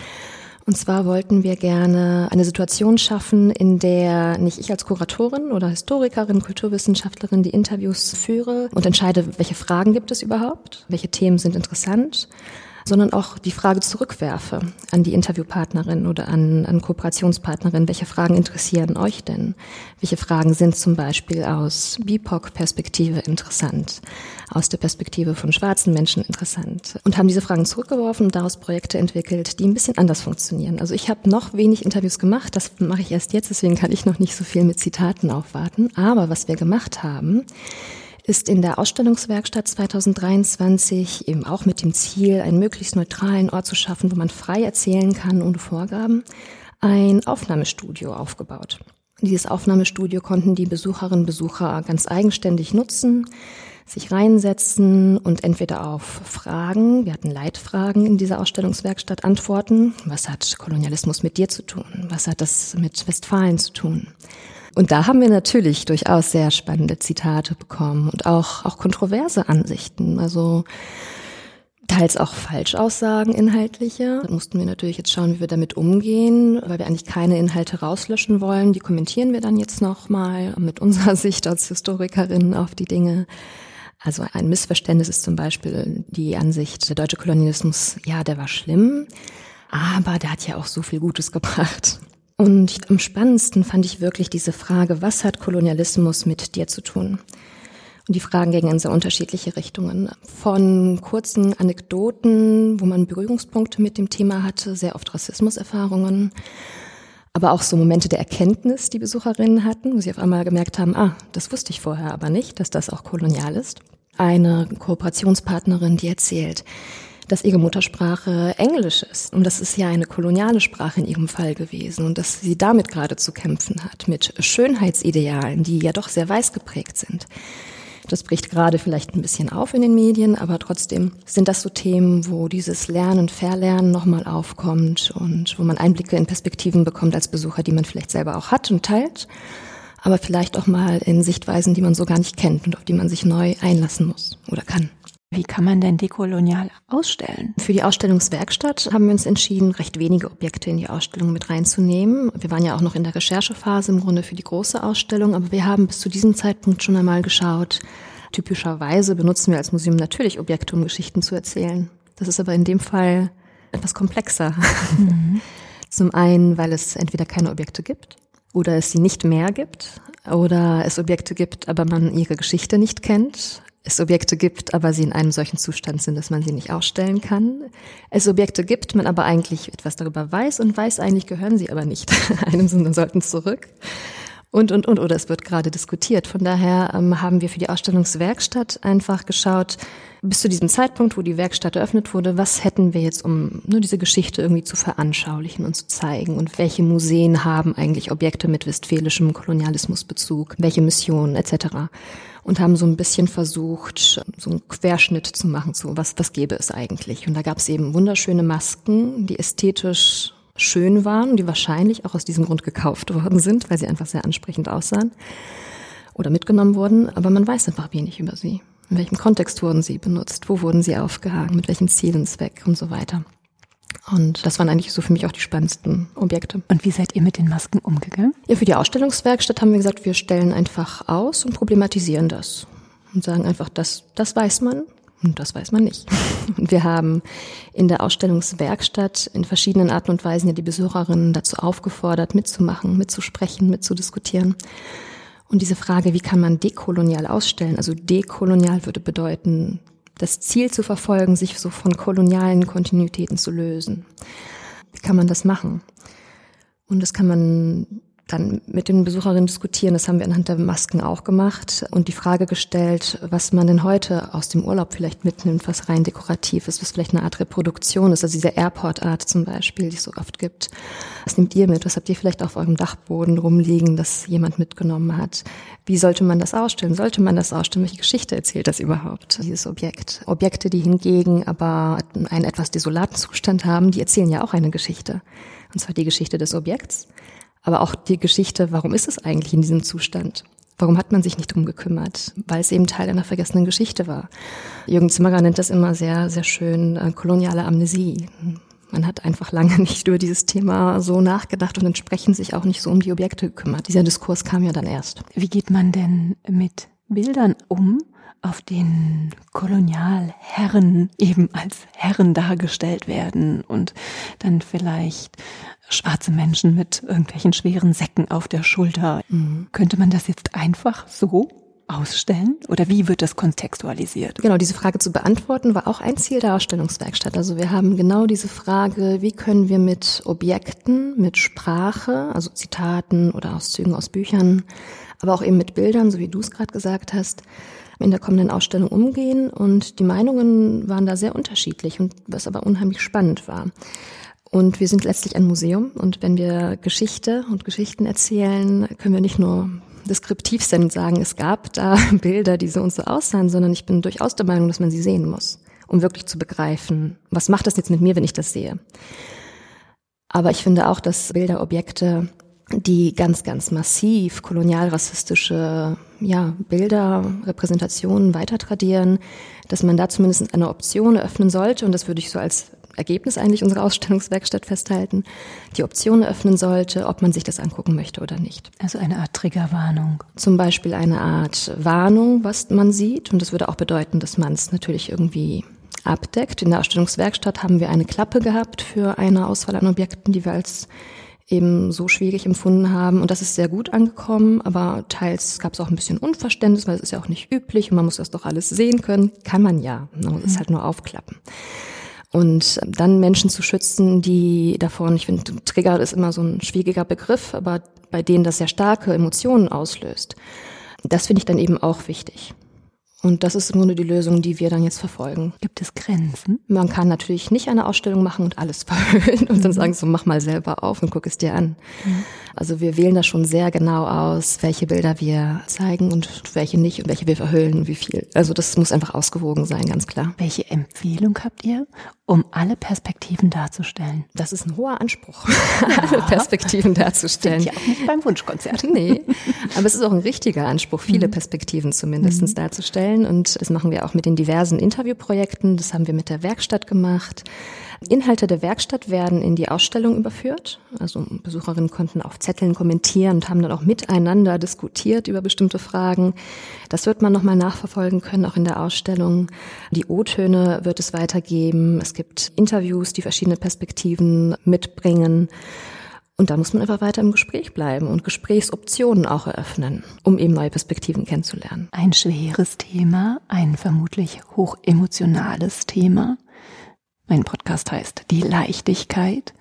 Und zwar wollten wir gerne eine Situation schaffen, in der nicht ich als Kuratorin oder Historikerin, Kulturwissenschaftlerin die Interviews führe und entscheide, welche Fragen gibt es überhaupt, welche Themen sind interessant, sondern auch die Frage zurückwerfe an die Interviewpartnerin oder an, an Kooperationspartnerin. Welche Fragen interessieren euch denn? Welche Fragen sind zum Beispiel aus BIPOC-Perspektive interessant? Aus der Perspektive von schwarzen Menschen interessant? Und haben diese Fragen zurückgeworfen und daraus Projekte entwickelt, die ein bisschen anders funktionieren. Also ich habe noch wenig Interviews gemacht, das mache ich erst jetzt, deswegen kann ich noch nicht so viel mit Zitaten aufwarten. Aber was wir gemacht haben, ist in der Ausstellungswerkstatt 2023 eben auch mit dem Ziel, einen möglichst neutralen Ort zu schaffen, wo man frei erzählen kann ohne Vorgaben, ein Aufnahmestudio aufgebaut. Dieses Aufnahmestudio konnten die Besucherinnen und Besucher ganz eigenständig nutzen. sich reinsetzen und entweder auf Fragen, wir hatten Leitfragen in dieser Ausstellungswerkstatt, antworten. Was hat Kolonialismus mit dir zu tun? Was hat das mit Westfalen zu tun? Und da haben wir natürlich durchaus sehr spannende Zitate bekommen und auch, auch kontroverse Ansichten. Also teils auch Falschaussagen inhaltliche. Da mussten wir natürlich jetzt schauen, wie wir damit umgehen, weil wir eigentlich keine Inhalte rauslöschen wollen. Die kommentieren wir dann jetzt nochmal mit unserer Sicht als Historikerin auf die Dinge. Also ein Missverständnis ist zum Beispiel die Ansicht, der deutsche Kolonialismus, ja, der war schlimm, aber der hat ja auch so viel Gutes gebracht. Und am spannendsten fand ich wirklich diese Frage, was hat Kolonialismus mit dir zu tun? Und die Fragen gingen in sehr unterschiedliche Richtungen. Von kurzen Anekdoten, wo man Berührungspunkte mit dem Thema hatte, sehr oft Rassismuserfahrungen, aber auch so Momente der Erkenntnis, die Besucherinnen hatten, wo sie auf einmal gemerkt haben, ah, das wusste ich vorher aber nicht, dass das auch kolonial ist. Eine Kooperationspartnerin, die erzählt, dass ihre Muttersprache Englisch ist. Und das ist ja eine koloniale Sprache in ihrem Fall gewesen und dass sie damit gerade zu kämpfen hat, mit Schönheitsidealen, die ja doch sehr weiß geprägt sind. Das bricht gerade vielleicht ein bisschen auf in den Medien, aber trotzdem sind das so Themen, wo dieses Lernen, Verlernen nochmal aufkommt und wo man Einblicke in Perspektiven bekommt als Besucher, die man vielleicht selber auch hat und teilt, aber vielleicht auch mal in Sichtweisen, die man so gar nicht kennt und auf die man sich neu einlassen muss oder kann. Wie kann man denn dekolonial ausstellen? Für die Ausstellungswerkstatt haben wir uns entschieden, recht wenige Objekte in die Ausstellung mit reinzunehmen. Wir waren ja auch noch in der Recherchephase im Grunde für die große Ausstellung, aber wir haben bis zu diesem Zeitpunkt schon einmal geschaut. Typischerweise benutzen wir als Museum natürlich Objekte, um Geschichten zu erzählen. Das ist aber in dem Fall etwas komplexer. Mhm. Zum einen, weil es entweder keine Objekte gibt oder es sie nicht mehr gibt oder es Objekte gibt, aber man ihre Geschichte nicht kennt es Objekte gibt, aber sie in einem solchen Zustand sind, dass man sie nicht ausstellen kann. Es Objekte gibt, man aber eigentlich etwas darüber weiß und weiß eigentlich gehören sie aber nicht einem, sondern sollten zurück. Und, und, und, oder es wird gerade diskutiert. Von daher ähm, haben wir für die Ausstellungswerkstatt einfach geschaut, bis zu diesem Zeitpunkt, wo die Werkstatt eröffnet wurde, was hätten wir jetzt, um nur diese Geschichte irgendwie zu veranschaulichen und zu zeigen? Und welche Museen haben eigentlich Objekte mit westfälischem Kolonialismusbezug? Welche Missionen etc.? Und haben so ein bisschen versucht, so einen Querschnitt zu machen, so was, was gäbe es eigentlich. Und da gab es eben wunderschöne Masken, die ästhetisch schön waren, die wahrscheinlich auch aus diesem Grund gekauft worden sind, weil sie einfach sehr ansprechend aussahen oder mitgenommen wurden, aber man weiß einfach wenig über sie. In welchem Kontext wurden sie benutzt? Wo wurden sie aufgehangen? Mit welchem Ziel und Zweck und so weiter. Und das waren eigentlich so für mich auch die spannendsten Objekte. Und wie seid ihr mit den Masken umgegangen? Ja, für die Ausstellungswerkstatt haben wir gesagt, wir stellen einfach aus und problematisieren das. Und sagen einfach, das, das weiß man und das weiß man nicht. Und wir haben in der Ausstellungswerkstatt in verschiedenen Arten und Weisen ja die Besucherinnen dazu aufgefordert, mitzumachen, mitzusprechen, mitzudiskutieren. Und diese Frage, wie kann man dekolonial ausstellen? Also dekolonial würde bedeuten, das Ziel zu verfolgen, sich so von kolonialen Kontinuitäten zu lösen. Wie kann man das machen? Und das kann man dann mit den Besucherinnen diskutieren. Das haben wir anhand der Masken auch gemacht und die Frage gestellt, was man denn heute aus dem Urlaub vielleicht mitnimmt, was rein dekorativ ist, was vielleicht eine Art Reproduktion ist, also diese Airport-Art zum Beispiel, die es so oft gibt. Was nehmt ihr mit? Was habt ihr vielleicht auf eurem Dachboden rumliegen, das jemand mitgenommen hat? Wie sollte man das ausstellen? Sollte man das ausstellen? Welche Geschichte erzählt das überhaupt, dieses Objekt? Objekte, die hingegen aber einen etwas desolaten Zustand haben, die erzählen ja auch eine Geschichte. Und zwar die Geschichte des Objekts aber auch die Geschichte, warum ist es eigentlich in diesem Zustand? Warum hat man sich nicht drum gekümmert? Weil es eben Teil einer vergessenen Geschichte war. Jürgen Zimmerer nennt das immer sehr, sehr schön äh, koloniale Amnesie. Man hat einfach lange nicht über dieses Thema so nachgedacht und entsprechend sich auch nicht so um die Objekte gekümmert. Dieser Diskurs kam ja dann erst. Wie geht man denn mit Bildern um, auf denen Kolonialherren eben als Herren dargestellt werden und dann vielleicht schwarze Menschen mit irgendwelchen schweren Säcken auf der Schulter. Mhm. Könnte man das jetzt einfach so ausstellen? Oder wie wird das kontextualisiert? Genau, diese Frage zu beantworten war auch ein Ziel der Ausstellungswerkstatt. Also wir haben genau diese Frage, wie können wir mit Objekten, mit Sprache, also Zitaten oder Auszügen aus Büchern, aber auch eben mit Bildern, so wie du es gerade gesagt hast, in der kommenden Ausstellung umgehen. Und die Meinungen waren da sehr unterschiedlich und was aber unheimlich spannend war. Und wir sind letztlich ein Museum und wenn wir Geschichte und Geschichten erzählen, können wir nicht nur deskriptiv sein und sagen, es gab da Bilder, die so und so aussahen, sondern ich bin durchaus der Meinung, dass man sie sehen muss, um wirklich zu begreifen, was macht das jetzt mit mir, wenn ich das sehe. Aber ich finde auch, dass Bilder, Objekte, die ganz, ganz massiv kolonialrassistische ja, Bilder, Repräsentationen weiter tradieren, dass man da zumindest eine Option eröffnen sollte. Und das würde ich so als Ergebnis eigentlich unserer Ausstellungswerkstatt festhalten, die Option eröffnen sollte, ob man sich das angucken möchte oder nicht. Also eine Art Triggerwarnung. Zum Beispiel eine Art Warnung, was man sieht. Und das würde auch bedeuten, dass man es natürlich irgendwie abdeckt. In der Ausstellungswerkstatt haben wir eine Klappe gehabt für eine Auswahl an Objekten, die wir als eben so schwierig empfunden haben. Und das ist sehr gut angekommen, aber teils gab es auch ein bisschen Unverständnis, weil es ist ja auch nicht üblich und man muss das doch alles sehen können. Kann man ja, man muss es halt nur aufklappen. Und dann Menschen zu schützen, die davon, ich finde, Trigger ist immer so ein schwieriger Begriff, aber bei denen das sehr starke Emotionen auslöst. Das finde ich dann eben auch wichtig. Und das ist im Grunde die Lösung, die wir dann jetzt verfolgen. Gibt es Grenzen? Man kann natürlich nicht eine Ausstellung machen und alles verhüllen und dann mhm. sagen so, mach mal selber auf und guck es dir an. Mhm. Also wir wählen da schon sehr genau aus, welche Bilder wir zeigen und welche nicht und welche wir verhüllen und wie viel. Also das muss einfach ausgewogen sein, ganz klar. Welche Empfehlung habt ihr, um alle Perspektiven darzustellen? Das ist ein hoher Anspruch, alle Perspektiven darzustellen. Ja auch nicht beim Wunschkonzert. Nee, aber es ist auch ein richtiger Anspruch, viele mhm. Perspektiven zumindest mhm. Darzustellen und das machen wir auch mit den diversen Interviewprojekten. Das haben wir mit der Werkstatt gemacht. Inhalte der Werkstatt werden in die Ausstellung überführt. Also Besucherinnen konnten auf Zetteln kommentieren und haben dann auch miteinander diskutiert über bestimmte Fragen. Das wird man nochmal nachverfolgen können, auch in der Ausstellung. Die O-Töne wird es weitergeben. Es gibt Interviews, die verschiedene Perspektiven mitbringen. Und da muss man einfach weiter im Gespräch bleiben und Gesprächsoptionen auch eröffnen, um eben neue Perspektiven kennenzulernen. Ein schweres Thema, ein vermutlich hochemotionales Thema. Mein Podcast heißt Die Leichtigkeit.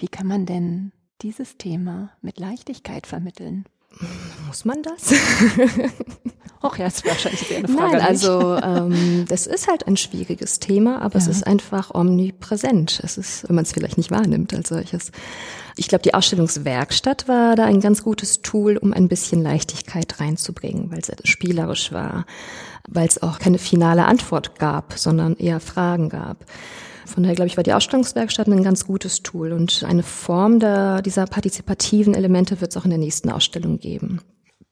Wie kann man denn dieses Thema mit Leichtigkeit vermitteln? Muss man das? Och ja, das ist wahrscheinlich eine Frage. Nein, also ähm, das ist halt ein schwieriges Thema, aber ja. es ist einfach omnipräsent. Es ist, wenn man es vielleicht nicht wahrnimmt als solches. Ich glaube, die Ausstellungswerkstatt war da ein ganz gutes Tool, um ein bisschen Leichtigkeit reinzubringen, weil es spielerisch war, weil es auch keine finale Antwort gab, sondern eher Fragen gab. Von daher, glaube ich, war die Ausstellungswerkstatt ein ganz gutes Tool und eine Form der, dieser partizipativen Elemente wird es auch in der nächsten Ausstellung geben.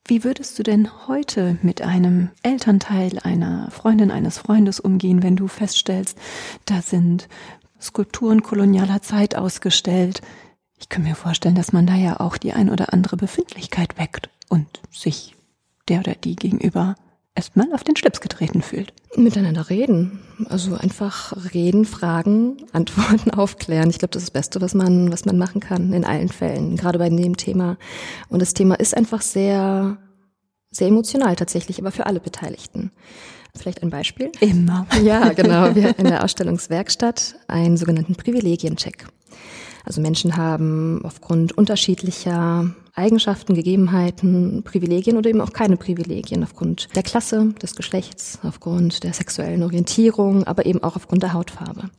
Wie würdest du denn heute mit einem Elternteil, einer Freundin, eines Freundes umgehen, wenn du feststellst, da sind Skulpturen kolonialer Zeit ausgestellt? Ich kann mir vorstellen, dass man da ja auch die ein oder andere Befindlichkeit weckt und sich der oder die gegenüber erstmal auf den Schlips getreten fühlt. Miteinander reden. Also einfach reden, fragen, Antworten aufklären. Ich glaube, das ist das Beste, was man, was man machen kann in allen Fällen, gerade bei dem Thema. Und das Thema ist einfach sehr, sehr emotional tatsächlich, aber für alle Beteiligten. Vielleicht ein Beispiel? Immer. Ja, genau. Wir hatten in der Ausstellungswerkstatt einen sogenannten Privilegiencheck. Also Menschen haben aufgrund unterschiedlicher Eigenschaften, Gegebenheiten, Privilegien oder eben auch keine Privilegien aufgrund der Klasse, des Geschlechts, aufgrund der sexuellen Orientierung, aber eben auch aufgrund der Hautfarbe.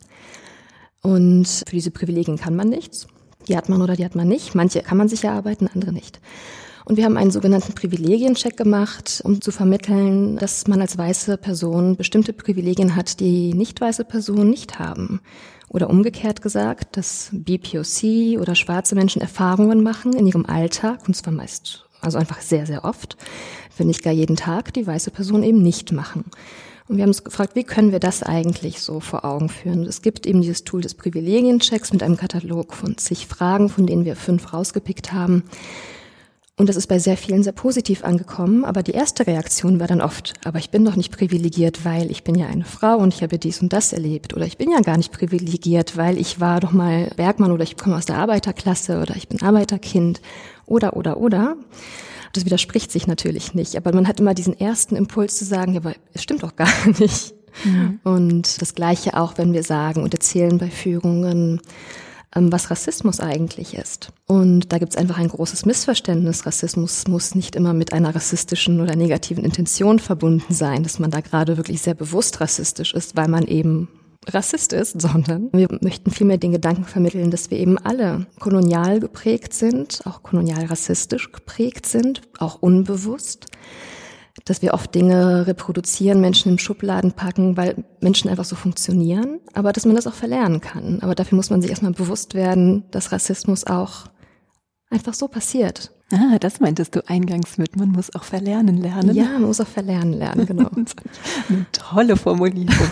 Und für diese Privilegien kann man nichts. Die hat man oder die hat man nicht. Manche kann man sich erarbeiten, andere nicht. Und wir haben einen sogenannten Privilegiencheck gemacht, um zu vermitteln, dass man als weiße Person bestimmte Privilegien hat, die nicht weiße Personen nicht haben. Oder umgekehrt gesagt, dass BPOC oder schwarze Menschen Erfahrungen machen in ihrem Alltag, und zwar meist, also einfach sehr, sehr oft, wenn nicht gar jeden Tag, die weiße Personen eben nicht machen. Und wir haben uns gefragt, wie können wir das eigentlich so vor Augen führen? Es gibt eben dieses Tool des Privilegienchecks mit einem Katalog von zig Fragen, von denen wir fünf rausgepickt haben, und das ist bei sehr vielen sehr positiv angekommen. Aber die erste Reaktion war dann oft, aber ich bin doch nicht privilegiert, weil ich bin ja eine Frau und ich habe dies und das erlebt. Oder ich bin ja gar nicht privilegiert, weil ich war doch mal Bergmann oder ich komme aus der Arbeiterklasse oder ich bin Arbeiterkind oder, oder, oder. Das widerspricht sich natürlich nicht. Aber man hat immer diesen ersten Impuls zu sagen, ja, aber es stimmt doch gar nicht. Mhm. Und das Gleiche auch, wenn wir sagen und erzählen bei Führungen, was Rassismus eigentlich ist. Und da gibt es einfach ein großes Missverständnis. Rassismus muss nicht immer mit einer rassistischen oder negativen Intention verbunden sein, dass man da gerade wirklich sehr bewusst rassistisch ist, weil man eben Rassist ist, sondern wir möchten vielmehr den Gedanken vermitteln, dass wir eben alle kolonial geprägt sind, auch kolonial rassistisch geprägt sind, auch unbewusst dass wir oft Dinge reproduzieren, Menschen in Schubladen packen, weil Menschen einfach so funktionieren, aber dass man das auch verlernen kann. Aber dafür muss man sich erstmal bewusst werden, dass Rassismus auch einfach so passiert. Ah, das meintest du eingangs mit, man muss auch verlernen lernen. Ja, man muss auch verlernen lernen, genau. Eine tolle Formulierung.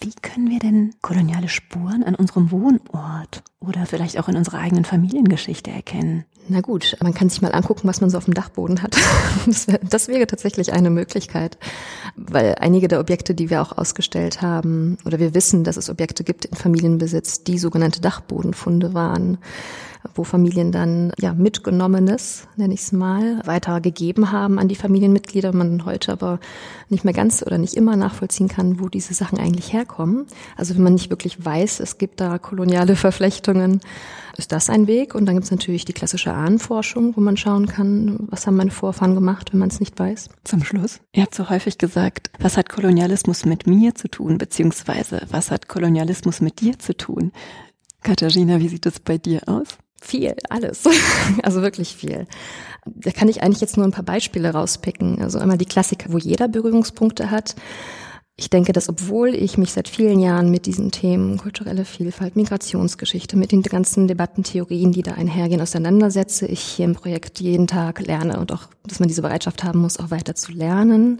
Wie können wir denn koloniale Spuren an unserem Wohnort oder vielleicht auch in unserer eigenen Familiengeschichte erkennen? Na gut, man kann sich mal angucken, was man so auf dem Dachboden hat. Das, wär, das wäre tatsächlich eine Möglichkeit, weil einige der Objekte, die wir auch ausgestellt haben, oder wir wissen, dass es Objekte gibt in Familienbesitz, die sogenannte Dachbodenfunde waren wo Familien dann ja mitgenommenes, nenne ich es mal, weitergegeben haben an die Familienmitglieder, man heute aber nicht mehr ganz oder nicht immer nachvollziehen kann, wo diese Sachen eigentlich herkommen. Also wenn man nicht wirklich weiß, es gibt da koloniale Verflechtungen, ist das ein Weg. Und dann gibt es natürlich die klassische Ahnenforschung, wo man schauen kann, was haben meine Vorfahren gemacht, wenn man es nicht weiß. Zum Schluss. Ihr habt so häufig gesagt, was hat Kolonialismus mit mir zu tun, beziehungsweise was hat Kolonialismus mit dir zu tun? Katharina, wie sieht es bei dir aus? Viel, alles. also wirklich viel. Da kann ich eigentlich jetzt nur ein paar Beispiele rauspicken. Also einmal die Klassiker, wo jeder Berührungspunkte hat. Ich denke, dass obwohl ich mich seit vielen Jahren mit diesen Themen kulturelle Vielfalt, Migrationsgeschichte, mit den ganzen Debattentheorien, die da einhergehen, auseinandersetze, ich hier im Projekt jeden Tag lerne und auch, dass man diese Bereitschaft haben muss, auch weiter zu lernen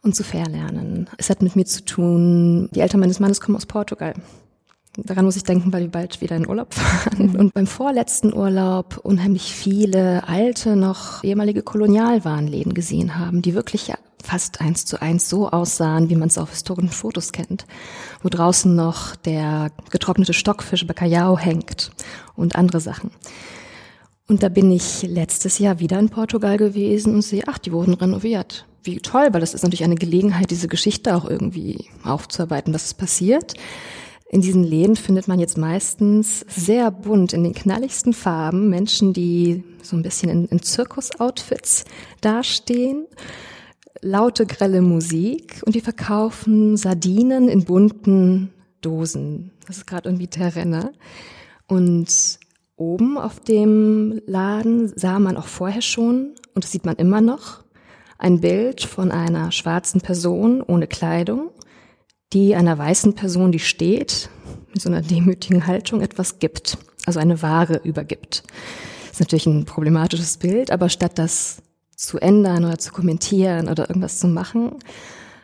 und zu verlernen. Es hat mit mir zu tun, die Eltern meines Mannes kommen aus Portugal. Daran muss ich denken, weil wir bald wieder in Urlaub fahren. Und beim vorletzten Urlaub unheimlich viele alte, noch ehemalige Kolonialwarenläden gesehen haben, die wirklich fast eins zu eins so aussahen, wie man es auf historischen Fotos kennt. Wo draußen noch der getrocknete Stockfisch Bacalhau hängt und andere Sachen. Und da bin ich letztes Jahr wieder in Portugal gewesen und sehe, ach, die wurden renoviert. Wie toll, weil das ist natürlich eine Gelegenheit, diese Geschichte auch irgendwie aufzuarbeiten, was passiert. In diesen Läden findet man jetzt meistens sehr bunt in den knalligsten Farben Menschen, die so ein bisschen in, in Zirkus-Outfits dastehen, laute, grelle Musik und die verkaufen Sardinen in bunten Dosen. Das ist gerade irgendwie der Renner. Und oben auf dem Laden sah man auch vorher schon, und das sieht man immer noch, ein Bild von einer schwarzen Person ohne Kleidung die einer weißen Person, die steht, mit so einer demütigen Haltung etwas gibt, also eine Ware übergibt. Das ist natürlich ein problematisches Bild, aber statt das zu ändern oder zu kommentieren oder irgendwas zu machen,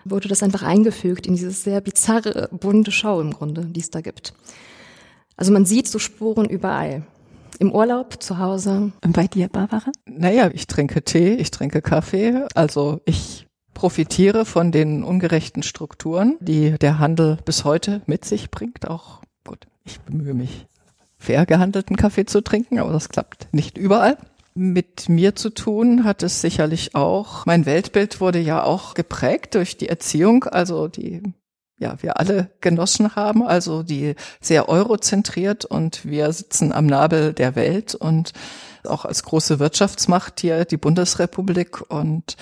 wurde das einfach eingefügt in dieses sehr bizarre, bunte Show im Grunde, die es da gibt. Also man sieht so Spuren überall. Im Urlaub, zu Hause. Und bei dir, Barbara? Naja, ich trinke Tee, ich trinke Kaffee. Also ich profitiere von den ungerechten Strukturen, die der Handel bis heute mit sich bringt. Auch gut, ich bemühe mich, fair gehandelten Kaffee zu trinken, aber das klappt nicht überall. Mit mir zu tun hat es sicherlich auch. Mein Weltbild wurde ja auch geprägt durch die Erziehung, also die ja, wir alle genossen haben, also die sehr eurozentriert und wir sitzen am Nabel der Welt und auch als große Wirtschaftsmacht hier die Bundesrepublik und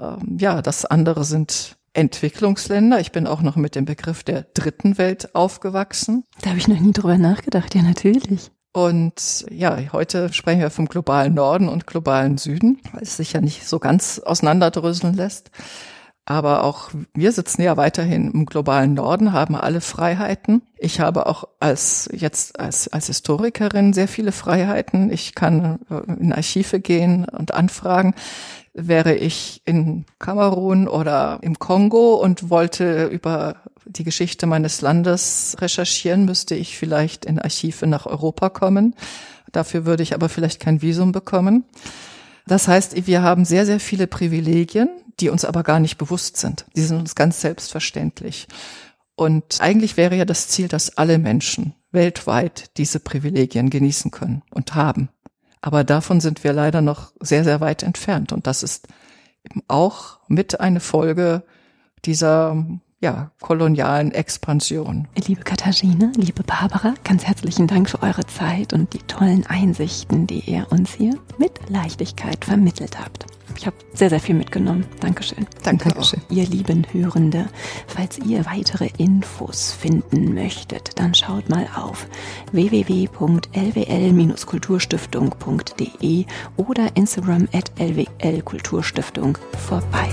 ähm, ja, das andere sind Entwicklungsländer. Ich bin auch noch mit dem Begriff der dritten Welt aufgewachsen. Da habe ich noch nie drüber nachgedacht. Ja, natürlich. Und ja, heute sprechen wir vom globalen Norden und globalen Süden, weil es sich ja nicht so ganz auseinanderdröseln lässt. Aber auch wir sitzen ja weiterhin im globalen Norden, haben alle Freiheiten. Ich habe auch als jetzt als, als Historikerin sehr viele Freiheiten. Ich kann äh, in Archive gehen und anfragen. Wäre ich in Kamerun oder im Kongo und wollte über die Geschichte meines Landes recherchieren, müsste ich vielleicht in Archive nach Europa kommen. Dafür würde ich aber vielleicht kein Visum bekommen. Das heißt, wir haben sehr, sehr viele Privilegien, die uns aber gar nicht bewusst sind. Die sind uns ganz selbstverständlich. Und eigentlich wäre ja das Ziel, dass alle Menschen weltweit diese Privilegien genießen können und haben. Aber davon sind wir leider noch sehr, sehr weit entfernt. Und das ist eben auch mit eine Folge dieser ja, kolonialen Expansion. Liebe Katharina, liebe Barbara, ganz herzlichen Dank für eure Zeit und die tollen Einsichten, die ihr uns hier mit Leichtigkeit vermittelt habt. Ich habe sehr, sehr viel mitgenommen. Dankeschön. Danke Dankeschön. Auch. Ihr lieben Hörende, falls ihr weitere Infos finden möchtet, dann schaut mal auf www.lwl-kulturstiftung.de oder Instagram at lwl-kulturstiftung vorbei.